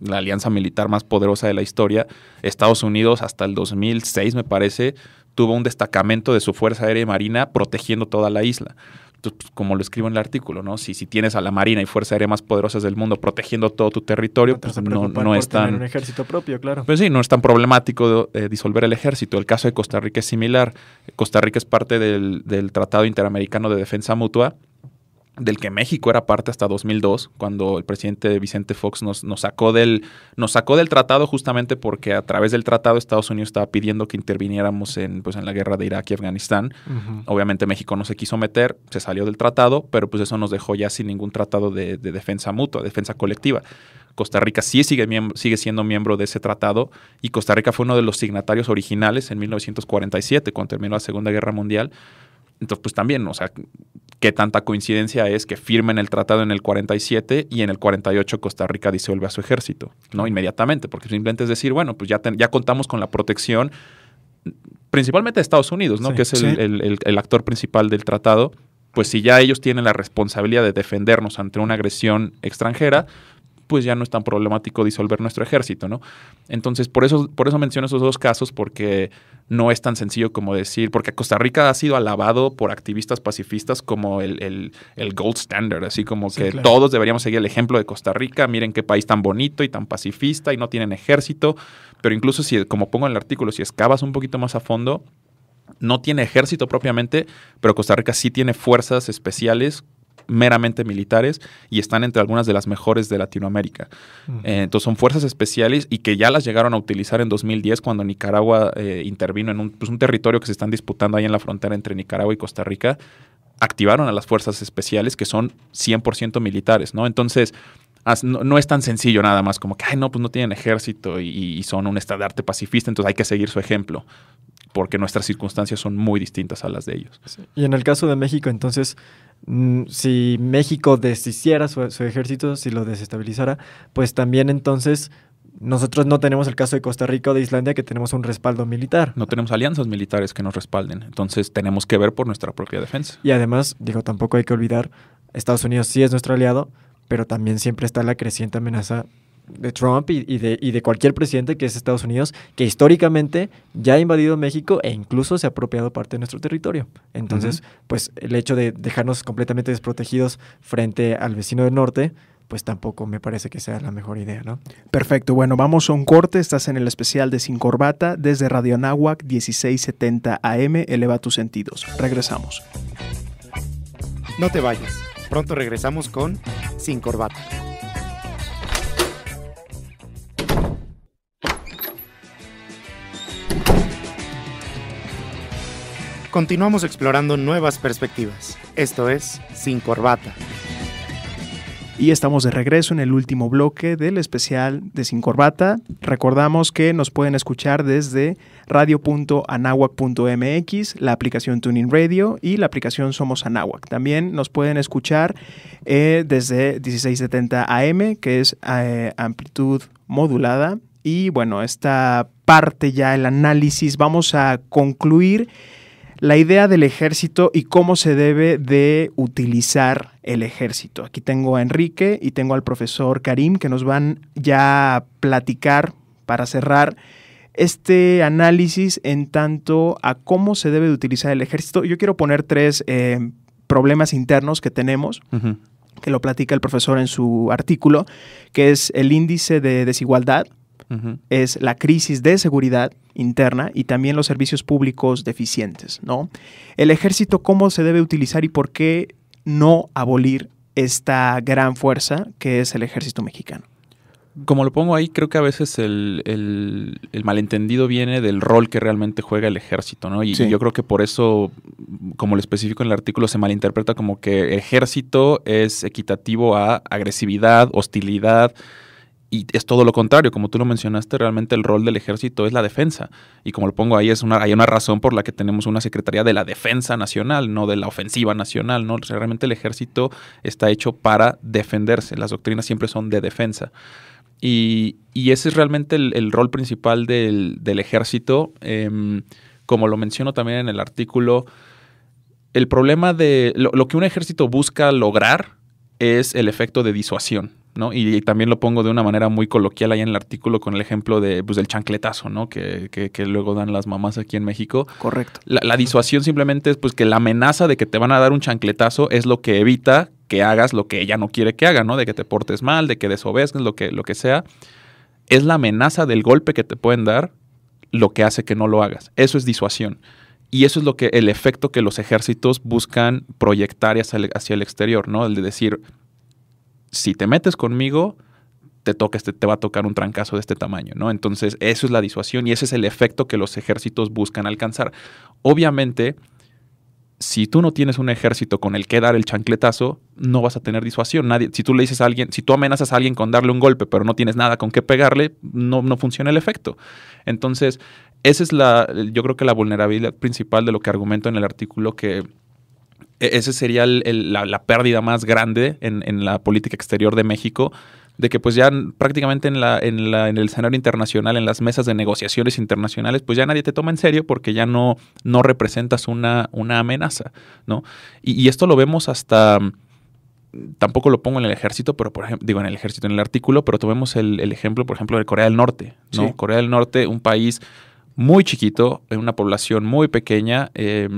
la alianza militar más poderosa de la historia. Estados Unidos hasta el 2006, me parece, tuvo un destacamento de su Fuerza Aérea y Marina protegiendo toda la isla. Entonces, pues, como lo escribo en el artículo, ¿no? Si, si tienes a la Marina y Fuerza Aérea más poderosas del mundo protegiendo todo tu territorio, pues no, no es tan... un ejército propio, claro. Pues sí, no es tan problemático eh, disolver el ejército. El caso de Costa Rica es similar. Costa Rica es parte del, del Tratado Interamericano de Defensa Mutua, del que México era parte hasta 2002, cuando el presidente Vicente Fox nos, nos, sacó del, nos sacó del tratado justamente porque a través del tratado Estados Unidos estaba pidiendo que interviniéramos en, pues, en la guerra de Irak y Afganistán. Obviamente México no se quiso meter, se salió del tratado, pero pues eso nos dejó ya sin ningún tratado de, defensa mutua, defensa colectiva. Costa Rica sí sigue, sigue siendo miembro de ese tratado y Costa Rica fue uno de los signatarios originales en 1947, cuando terminó la Segunda Guerra Mundial. Entonces, pues también, o sea, qué tanta coincidencia es que firmen el tratado en el 47 y en el 48 Costa Rica disuelve a su ejército, ¿no? Inmediatamente, porque simplemente es decir, bueno, pues ya, ya contamos con la protección principalmente de Estados Unidos, ¿no? que es el, actor principal del tratado, pues si ya ellos tienen la responsabilidad de defendernos ante una agresión extranjera, pues ya no es tan problemático disolver nuestro ejército, ¿no? Entonces, por eso, por eso menciono esos dos casos, porque no es tan sencillo como decir, porque Costa Rica ha sido alabado por activistas pacifistas como el, gold standard, así como que todos deberíamos seguir el ejemplo de Costa Rica, miren qué país tan bonito y tan pacifista y no tienen ejército, pero incluso si, como pongo en el artículo, si excavas un poquito más a fondo, no tiene ejército propiamente, pero Costa Rica sí tiene fuerzas especiales meramente militares y están entre algunas de las mejores de Latinoamérica. Eh, entonces son fuerzas especiales y que ya las llegaron a utilizar en 2010 cuando Nicaragua eh, intervino en pues, un, territorio que se están disputando ahí en la frontera entre Nicaragua y Costa Rica. Activaron a las fuerzas especiales que son 100% militares, ¿no? Entonces, no, es tan sencillo nada más como que, ay, no, pues no tienen ejército y, y son un estandarte pacifista, entonces hay que seguir su ejemplo porque nuestras circunstancias son muy distintas a las de ellos. Y en el caso de México, entonces, si México deshiciera su, ejército, si lo desestabilizara, pues también entonces nosotros no tenemos el caso de Costa Rica o de Islandia que tenemos un respaldo militar. No tenemos alianzas militares que nos respalden. Entonces tenemos que ver por nuestra propia defensa. Y además, digo, tampoco hay que olvidar, Estados Unidos sí es nuestro aliado, pero también siempre está la creciente amenaza de Trump y, de, y, de, cualquier presidente que es Estados Unidos, que históricamente ya ha invadido México e incluso se ha apropiado parte de nuestro territorio. Entonces, pues el hecho de dejarnos completamente desprotegidos frente al vecino del norte, pues tampoco me parece que sea la mejor idea, ¿no? Perfecto, bueno, vamos a un corte, estás en el especial de Sin Corbata desde Radio Anáhuac 1670 AM, eleva tus sentidos. Regresamos. No te vayas, pronto regresamos con Sin Corbata. Continuamos explorando nuevas perspectivas. Esto es Sin Corbata. Y estamos de regreso en el último bloque del especial de Sin Corbata. Recordamos que nos pueden escuchar desde radio.anahuac.mx, la aplicación Tuning Radio y la aplicación Somos Anahuac. También nos pueden escuchar eh, desde 1670 AM, que es eh, amplitud modulada. Y bueno, esta parte ya, el análisis, vamos a concluir la idea del ejército y cómo se debe de utilizar el ejército. Aquí tengo a Enrique y tengo al profesor Karim que nos van ya a platicar para cerrar este análisis en tanto a cómo se debe de utilizar el ejército. Yo quiero poner tres eh, problemas internos que tenemos. que lo platica el profesor en su artículo, que es el índice de desigualdad, es la crisis de seguridad interna y también los servicios públicos deficientes, ¿no? El ejército, ¿cómo se debe utilizar y por qué no abolir esta gran fuerza que es el ejército mexicano? Como lo pongo ahí, creo que a veces el, malentendido viene del rol que realmente juega el ejército, ¿no? Y, y, yo creo que por eso, como lo especifico en el artículo, se malinterpreta como que ejército es equitativo a agresividad, hostilidad, y es todo lo contrario, como tú lo mencionaste, realmente el rol del ejército es la defensa. Y como lo pongo ahí, es una, hay una razón por la que tenemos una Secretaría de la Defensa Nacional, no de la Ofensiva Nacional. ¿no? realmente el ejército está hecho para defenderse. Las doctrinas siempre son de defensa. Y, ese es realmente el, rol principal del, ejército. Em, como lo menciono también en el artículo, el problema de lo que un ejército busca lograr es el efecto de disuasión. Y, también lo pongo de una manera muy coloquial ahí en el artículo con el ejemplo de, pues, del chancletazo, ¿no? Que, luego dan las mamás aquí en México. Correcto. La, disuasión simplemente es pues que la amenaza de que te van a dar un chancletazo es lo que evita que hagas lo que ella no quiere que haga, ¿no? De que te portes mal, de que desobedezcas, lo que, lo que sea. Es la amenaza del golpe que te pueden dar lo que hace que no lo hagas. Eso es disuasión. Y eso es lo que el efecto que los ejércitos buscan proyectar hacia el, hacia el exterior, ¿no? El de decir, si te metes conmigo, te, toca este, te va a tocar un trancazo de este tamaño, ¿no? Entonces, eso es la disuasión y ese es el efecto que los ejércitos buscan alcanzar. Obviamente, si tú no tienes un ejército con el que dar el chancletazo, no vas a tener disuasión. Nadie, si tú le dices a alguien, si tú amenazas a alguien con darle un golpe, pero no tienes nada con qué pegarle, no, no funciona el efecto. Entonces, esa es la, yo creo que la vulnerabilidad principal de lo que argumento en el artículo que e-, ese sería la, pérdida más grande en, la política exterior de México, de que pues ya prácticamente en, la, en, la, en el escenario internacional, en las mesas de negociaciones internacionales, pues ya nadie te toma en serio porque ya no, no representas una, una amenaza, ¿no? Y, esto lo vemos hasta, tampoco lo pongo en el ejército, pero por ejemplo, digo en el ejército, en el artículo, pero tomemos el, ejemplo, por ejemplo, de Corea del Norte, ¿no? Corea del Norte, un país muy chiquito, una población muy pequeña, eh,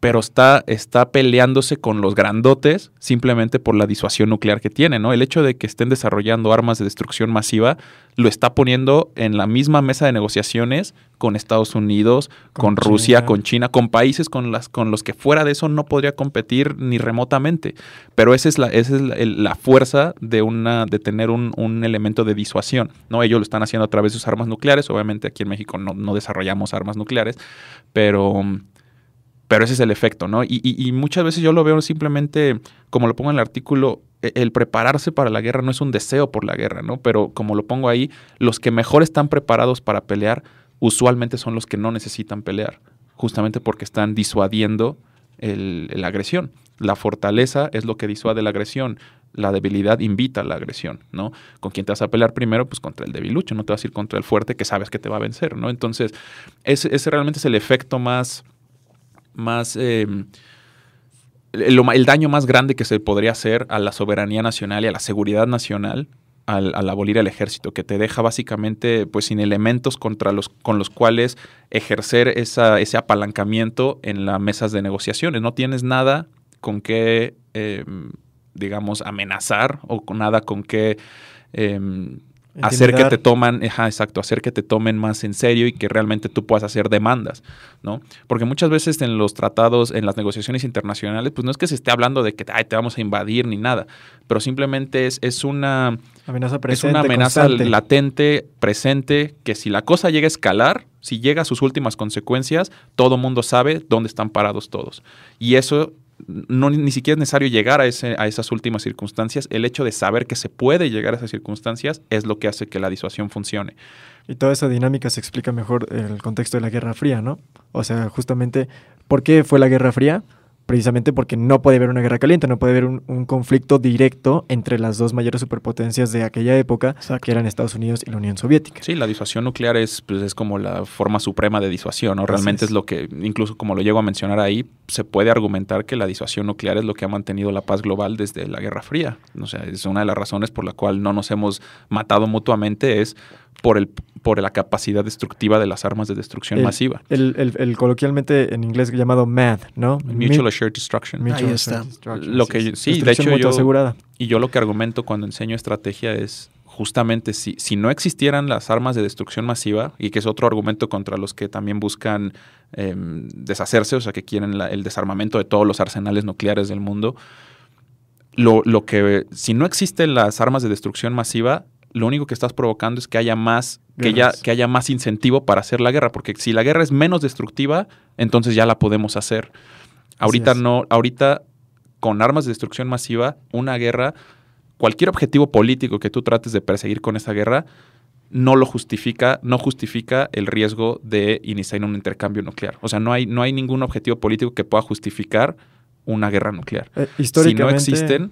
pero está, está peleándose con los grandotes simplemente por la disuasión nuclear que tiene, ¿no? El hecho de que estén desarrollando armas de destrucción masiva lo está poniendo en la misma mesa de negociaciones con Estados Unidos, con, Rusia, con China, con países con, las, con los que fuera de eso no podría competir ni remotamente. Pero esa es la, esa es la, fuerza de, una, de tener un, un, elemento de disuasión, ¿no? Ellos lo están haciendo a través de sus armas nucleares, obviamente aquí en México no, no desarrollamos armas nucleares, pero pero ese es el efecto, ¿no? Y, muchas veces yo lo veo simplemente, como lo pongo en el artículo, e, el prepararse para la guerra no es un deseo por la guerra, ¿no? Pero como lo pongo ahí, los que mejor están preparados para pelear usualmente son los que no necesitan pelear, justamente porque están disuadiendo la agresión. La fortaleza es lo que disuade la agresión. la debilidad invita a la agresión, ¿no? ¿Con quién te vas a pelear primero? Pues contra el debilucho, no te vas a ir contra el fuerte que sabes que te va a vencer, ¿no? Entonces, ese, ese realmente es el efecto más, más em, el, daño más grande que se podría hacer a la soberanía nacional y a la seguridad nacional al, abolir el ejército, que te deja básicamente pues sin elementos contra los, con los cuales ejercer esa, ese apalancamiento en las mesas de negociaciones. No tienes nada con qué, em, digamos, amenazar o con nada con qué em, hacer que te toman, exacto, hacer que te tomen más en serio y que realmente tú puedas hacer demandas, ¿no? Porque muchas veces en los tratados, en las negociaciones internacionales, pues no es que se esté hablando de que te vamos a invadir ni nada, pero simplemente es, es una amenaza presente, es una amenaza latente, presente, que si la cosa llega a escalar, si llega a sus últimas consecuencias, todo mundo sabe dónde están parados todos. Y eso no ni siquiera es necesario llegar a, ese, a esas últimas circunstancias. El hecho de saber que se puede llegar a esas circunstancias es lo que hace que la disuasión funcione. Y toda esa dinámica se explica mejor en el contexto de la Guerra Fría, ¿no? O sea, justamente, ¿por qué fue la Guerra Fría? Precisamente porque no puede haber una guerra caliente, no puede haber un, conflicto directo entre las dos mayores superpotencias de aquella época, que eran Estados Unidos y la Unión Soviética. Sí, la disuasión nuclear es, pues, es como la forma suprema de disuasión, ¿no? Realmente es. lo que, incluso como lo llego a mencionar ahí, se puede argumentar que la disuasión nuclear es lo que ha mantenido la paz global desde la Guerra Fría. O sea, es una de las razones por la cual no nos hemos matado mutuamente, es por, el, por la capacidad destructiva de las armas de destrucción masiva. El, coloquialmente en inglés llamado MAD, ¿no? Mutual Assured Destruction. Ahí está. Lo que, sí, de hecho yo, asegurada. y yo lo que argumento cuando enseño estrategia es justamente si, si no existieran las armas de destrucción masiva, y que es otro argumento contra los que también buscan em, deshacerse, o sea, que quieren el desarmamento de todos los arsenales nucleares del mundo, lo, lo que, si no existen las armas de destrucción masiva, lo único que estás provocando es que haya más que, ya, que haya más incentivo para hacer la guerra, porque si la guerra es menos destructiva, entonces ya la podemos hacer. Ahorita no, ahorita con armas de destrucción masiva, una guerra, cualquier objetivo político que tú trates de perseguir con esa guerra, no lo justifica, no justifica el riesgo de iniciar un intercambio nuclear. O sea, no hay, no hay ningún objetivo político que pueda justificar una guerra nuclear. Eh, si no existen,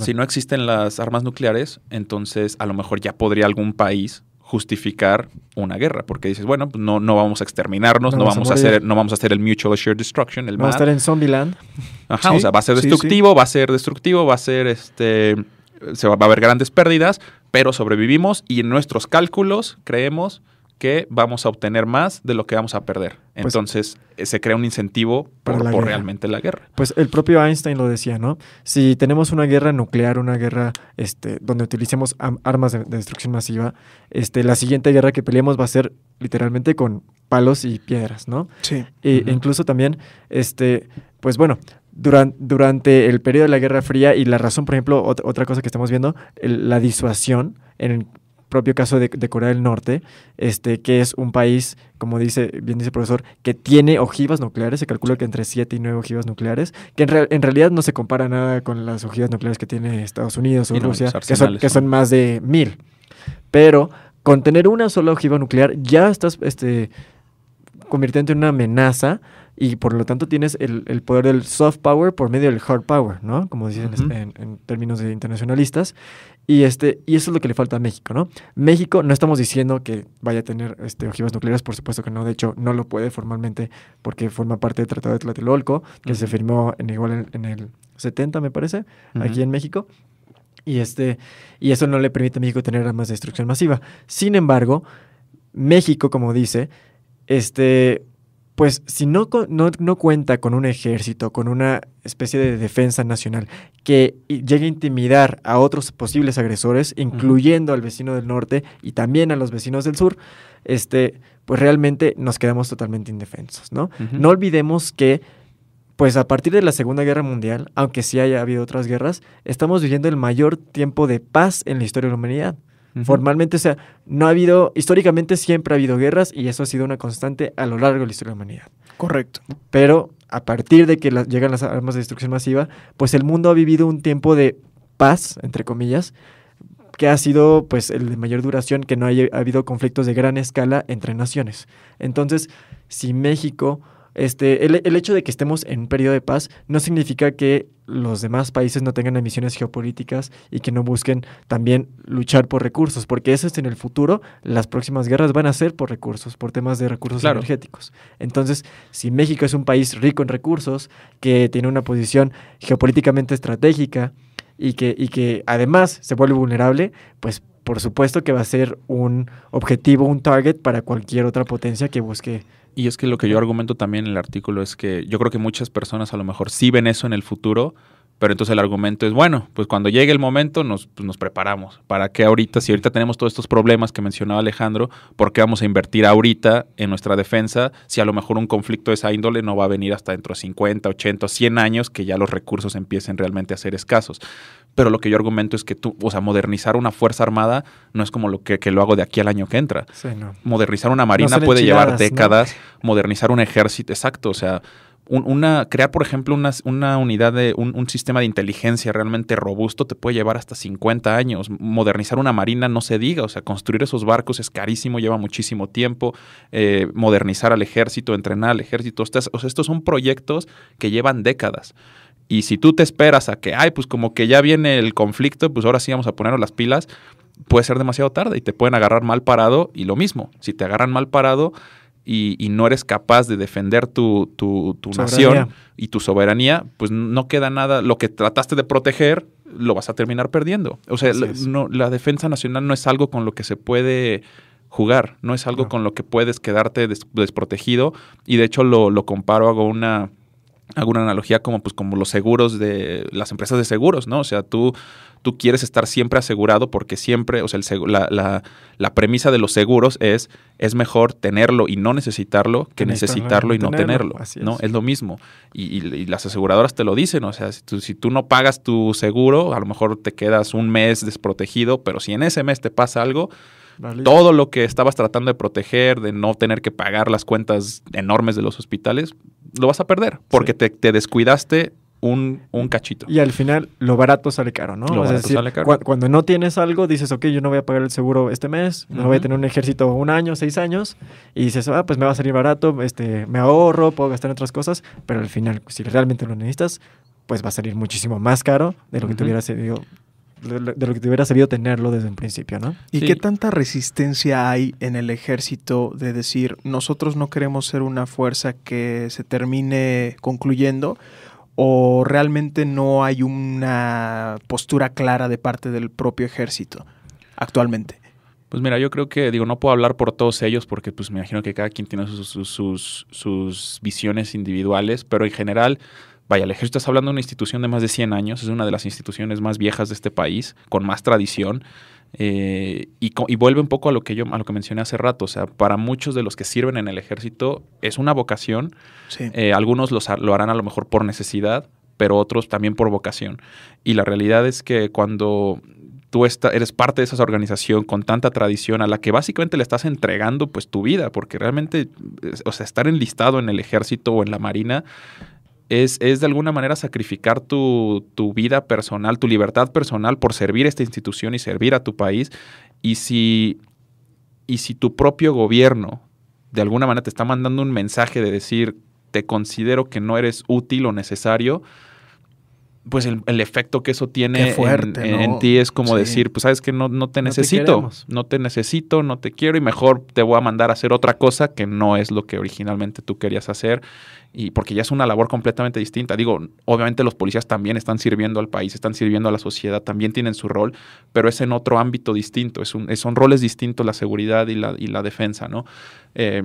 si no existen las armas nucleares, entonces a lo mejor ya podría algún país justificar una guerra, porque dices, bueno, pues no, no vamos a exterminarnos, no, vamos a, hacer, no vamos a hacer el mutual assured destruction, el Vamos a estar en Zombieland. Ajá, o sea, va a ser destructivo, va a ser destructivo, va a ser este se va, va a haber grandes pérdidas, pero sobrevivimos y en nuestros cálculos creemos que vamos a obtener más de lo que vamos a perder. Pues Entonces eh, se crea un incentivo por, realmente la guerra. Pues el propio Einstein lo decía, ¿no? Si tenemos una guerra nuclear, una guerra este, donde utilicemos armas de, destrucción masiva, este, la siguiente guerra que peleemos va a ser literalmente con palos y piedras, ¿no? Sí. E incluso también, este, pues bueno, durante, durante el periodo de la Guerra Fría y la razón, por ejemplo, otra, cosa que estamos viendo, la disuasión en propio caso de, Corea del Norte, este, que es un país, como dice, bien dice el profesor, que tiene ojivas nucleares, se calcula que entre 7 y 9 ojivas nucleares, que en, realidad no se compara nada con las ojivas nucleares que tiene Estados Unidos o Rusia, que, son, que son, más de mil. Pero con tener una sola ojiva nuclear ya estás este, convirtiendo en una amenaza y por lo tanto tienes el, poder del soft power por medio del hard power, ¿no? Como dicen en, términos de internacionalistas. Y, este, y eso es lo que le falta a México, ¿no? México, no estamos diciendo que vaya a tener este, ojivas nucleares, por supuesto que no, de hecho no lo puede formalmente porque forma parte del Tratado de Tlatelolco, que se firmó en, igual en, el 70, me parece, aquí en México. Y, este, y eso no le permite a México tener armas de destrucción masiva. Sin embargo, México, como dice, este, pues si no, no, cuenta con un ejército, con una especie de defensa nacional que llegue a intimidar a otros posibles agresores, incluyendo al vecino del norte y también a los vecinos del sur, este, pues realmente nos quedamos totalmente indefensos, ¿no? No olvidemos que pues a partir de la Segunda Guerra Mundial, aunque sí haya habido otras guerras, estamos viviendo el mayor tiempo de paz en la historia de la humanidad. Formalmente, o sea, no ha habido, históricamente siempre ha habido guerras y eso ha sido una constante a lo largo de la historia de la humanidad. Correcto. Pero a partir de que llegan las armas de destrucción masiva, pues el mundo ha vivido un tiempo de paz, entre comillas, que ha sido pues el de mayor duración, que no haya habido conflictos de gran escala entre naciones. Entonces, si México este, el, el, hecho de que estemos en un periodo de paz no significa que los demás países no tengan ambiciones geopolíticas y que no busquen también luchar por recursos, porque eso es en el futuro, las próximas guerras van a ser por recursos, por temas de recursos energéticos. Entonces, si México es un país rico en recursos, que tiene una posición geopolíticamente estratégica y que, y que además se vuelve vulnerable, pues por supuesto que va a ser un objetivo, un target para cualquier otra potencia que busque y es que lo que yo argumento también en el artículo es que yo creo que muchas personas a lo mejor sí ven eso en el futuro, pero entonces el argumento es, bueno, pues cuando llegue el momento nos, pues nos preparamos. ¿Para qué ahorita, si ahorita tenemos todos estos problemas que mencionaba Alejandro, por qué vamos a invertir ahorita en nuestra defensa si a lo mejor un conflicto de esa índole no va a venir hasta dentro de 50, 80, 100 años que ya los recursos empiecen realmente a ser escasos? Pero lo que yo argumento es que tú, o sea, modernizar una fuerza armada no es como lo que, lo hago de aquí al año que entra. Modernizar una marina puede llevar décadas, modernizar un ejército, exacto, o sea, una, crear, por ejemplo, una, una unidad de un, sistema de inteligencia realmente robusto te puede llevar hasta 50 años. Modernizar una marina no se diga, o sea, construir esos barcos es carísimo, lleva muchísimo tiempo. Eh, modernizar al ejército, entrenar al ejército. o sea, estos son proyectos que llevan décadas. Y si tú te esperas a que, ay, pues como que ya viene el conflicto, pues ahora sí vamos a ponernos las pilas, puede ser demasiado tarde y te pueden agarrar mal parado. Y lo mismo, si te agarran mal parado, y, no eres capaz de defender tu, tu, nación y tu soberanía, pues no queda nada. Lo que trataste de proteger, lo vas a terminar perdiendo. O sea, la, no, la defensa nacional no es algo con lo que se puede jugar, no es algo con lo que puedes quedarte desprotegido. Y de hecho lo, lo comparo, hago una, hago una analogía como, pues, como los seguros de las empresas de seguros, ¿no? O sea, tú tú quieres estar siempre asegurado porque siempre, o sea, el, la, la, premisa de los seguros es, es mejor tenerlo y no necesitarlo que necesitarlo y no tenerlo, ¿no? Es. lo mismo. Y, las aseguradoras te lo dicen, o sea, si tú, si tú no pagas tu seguro, a lo mejor te quedas un mes desprotegido, pero si en ese mes te pasa algo, todo lo que estabas tratando de proteger, de no tener que pagar las cuentas enormes de los hospitales, lo vas a perder porque te, te, descuidaste un, un, cachito. Y al final lo barato sale caro, ¿no? Lo barato sale caro. cuando no tienes algo, dices, ok, yo no voy a pagar el seguro este mes, no voy a tener un ejército un año, seis años, y dices, ah, pues me va a salir barato, este, me ahorro, puedo gastar en otras cosas, pero al final, si realmente lo necesitas, pues va a salir muchísimo más caro de lo que te hubiera salido de lo que te hubiera servido tenerlo desde un principio, ¿no? ¿Y qué tanta resistencia hay en el ejército de decir, nosotros no queremos ser una fuerza que se termine concluyendo, o realmente no hay una postura clara de parte del propio ejército actualmente? Pues mira, yo creo que, digo, no puedo hablar por todos ellos porque pues me imagino que cada quien tiene sus, sus, sus, visiones individuales, pero en general, vaya, el ejército está hablando de una institución de más de 100 años, es una de las instituciones más viejas de este país, con más tradición. Eh, y, vuelve un poco a lo que yo a lo que mencioné hace rato. O sea, para muchos de los que sirven en el ejército es una vocación. Eh, algunos lo harán a lo mejor por necesidad, pero otros también por vocación. Y la realidad es que cuando tú eres parte de esa organización con tanta tradición a la que básicamente le estás entregando pues tu vida, porque realmente, o sea, estar enlistado en el ejército o en la marina es, de alguna manera sacrificar tu, vida personal, tu libertad personal por servir a esta institución y servir a tu país. Y si, y si tu propio gobierno de alguna manera te está mandando un mensaje de decir, te considero que no eres útil o necesario, pues el, efecto que eso tiene en, ti es como decir, pues sabes que no, no te necesito, no te necesito, no te quiero y mejor te voy a mandar a hacer otra cosa que no es lo que originalmente tú querías hacer y porque ya es una labor completamente distinta. Digo, obviamente los policías también están sirviendo al país, están sirviendo a la sociedad, también tienen su rol, pero es en otro ámbito distinto, es un, son roles distintos la seguridad y la, y la defensa, ¿no? Eh,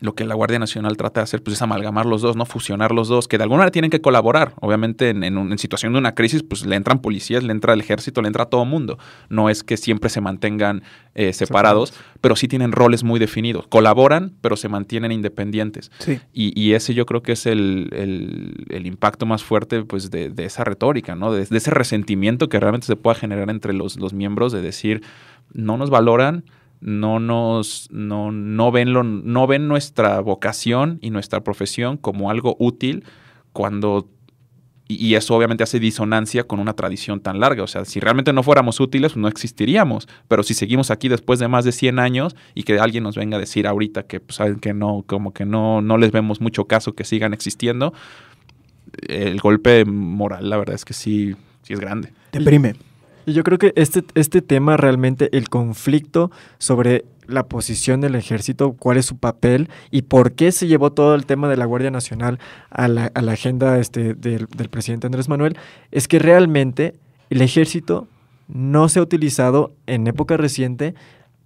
lo que la Guardia Nacional trata de hacer pues, es amalgamar los dos, no fusionar los dos, que de alguna manera tienen que colaborar. Obviamente en, en, situación de una crisis pues le entran policías, le entra el ejército, le entra todo mundo. No es que siempre se mantengan eh, separados, pero sí tienen roles muy definidos. Colaboran, pero se mantienen independientes. Y, ese yo creo que es el, impacto más fuerte pues, de, esa retórica, ¿no? De, ese resentimiento que realmente se pueda generar entre los, los miembros de decir, no nos valoran, no nos no, no, ven lo, no ven nuestra vocación y nuestra profesión como algo útil cuando y, eso obviamente hace disonancia con una tradición tan larga. O sea, si realmente no fuéramos útiles, pues no existiríamos. Pero si seguimos aquí después de más de 100 años y que alguien nos venga a decir ahorita que, pues, saben que no, como que no, no les vemos mucho caso que sigan existiendo, el golpe moral, la verdad es que sí, sí es grande. Deprime. Y yo creo que este, este tema realmente, el conflicto sobre la posición del ejército, cuál es su papel y por qué se llevó todo el tema de la Guardia Nacional a la, a la agenda este, del, del presidente Andrés Manuel, es que realmente el ejército no se ha utilizado en época reciente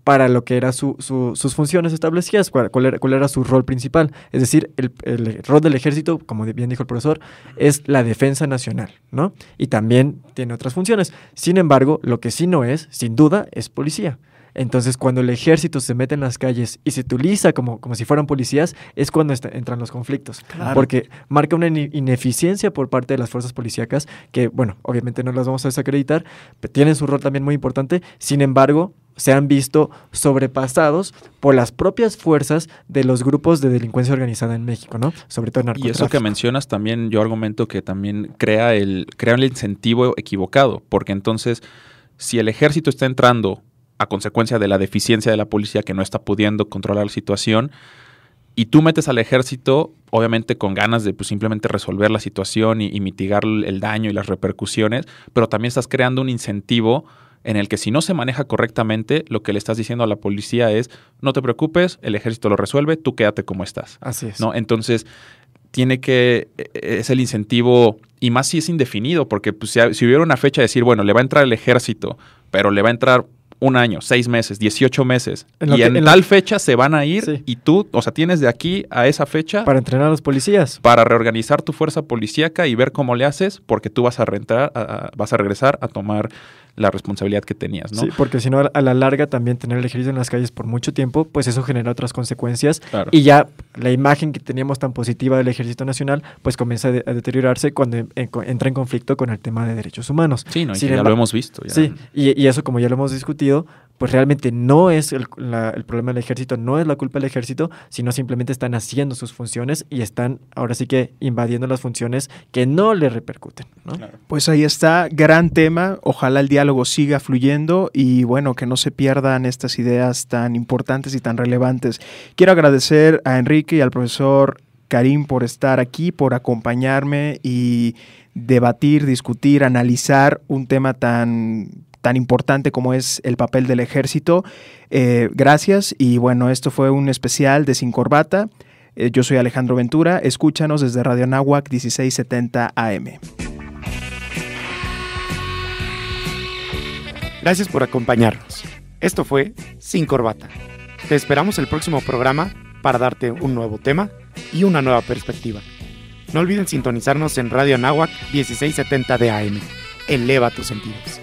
para lo que eran su, sus funciones establecidas, cuál, era, cuál, era, su rol principal. Es decir, el, el, rol del ejército, como bien dijo el profesor, es la defensa nacional, ¿no? Y también tiene otras funciones. Sin embargo, lo que sí no es, sin duda, es policía. Entonces, cuando el ejército se mete en las calles y se utiliza como, como si fueran policías, es cuando entran los conflictos. Porque marca una ineficiencia por parte de las fuerzas policíacas, que, bueno, obviamente no las vamos a desacreditar, pero tienen su rol también muy importante. Sin embargo, se han visto sobrepasados por las propias fuerzas de los grupos de delincuencia organizada en México, ¿no? Sobre todo en Y eso que mencionas también, yo argumento que también crea el, crea el incentivo equivocado, porque entonces, si el ejército está entrando a consecuencia de la deficiencia de la policía que no está pudiendo controlar la situación, y tú metes al ejército, obviamente con ganas de pues, simplemente resolver la situación y, mitigar el daño y las repercusiones, pero también estás creando un incentivo en el que si no se maneja correctamente, lo que le estás diciendo a la policía es, no te preocupes, el ejército lo resuelve, tú quédate como estás. Así es. ¿no? Entonces, tiene que, e, e, es el incentivo, y más si es indefinido, porque pues, si, hubiera una fecha de decir, bueno, le va a entrar el ejército, pero le va a entrar un año, seis meses, 18 meses. y en, tal fecha se van a ir y tú, o sea, tienes de aquí a esa fecha... Para entrenar a los policías. Para reorganizar tu fuerza policíaca y ver cómo le haces, porque tú vas a, rentar, vas a regresar a tomar la responsabilidad que tenías, ¿no? Sí, porque si no, a la larga también tener el ejército en las calles por mucho tiempo, pues eso genera otras consecuencias. Y ya la imagen que teníamos tan positiva del ejército nacional, pues comienza a, deteriorarse cuando entra en conflicto con el tema de derechos humanos. Sí, no, ya lo hemos visto. Sí, y, y, eso como ya lo hemos discutido, pues realmente no es el, problema del ejército, no es la culpa del ejército, sino simplemente están haciendo sus funciones y están ahora sí que invadiendo las funciones que no le repercuten. Pues ahí está, gran tema, ojalá el diálogo siga fluyendo y bueno, que no se pierdan estas ideas tan importantes y tan relevantes. Quiero agradecer a Enrique y al profesor Karim por estar aquí, por acompañarme y debatir, discutir, analizar un tema tan tan importante como es el papel del ejército. Eh, gracias y bueno, esto fue un especial de Sin Corbata. Eh, yo soy Alejandro Ventura, escúchanos desde Radio Nahuac 1670 AM. Gracias por acompañarnos. Esto fue Sin Corbata. Te esperamos el próximo programa para darte un nuevo tema y una nueva perspectiva. No olviden sintonizarnos en Radio Nahuac 1670 de AM. Eleva tus sentidos.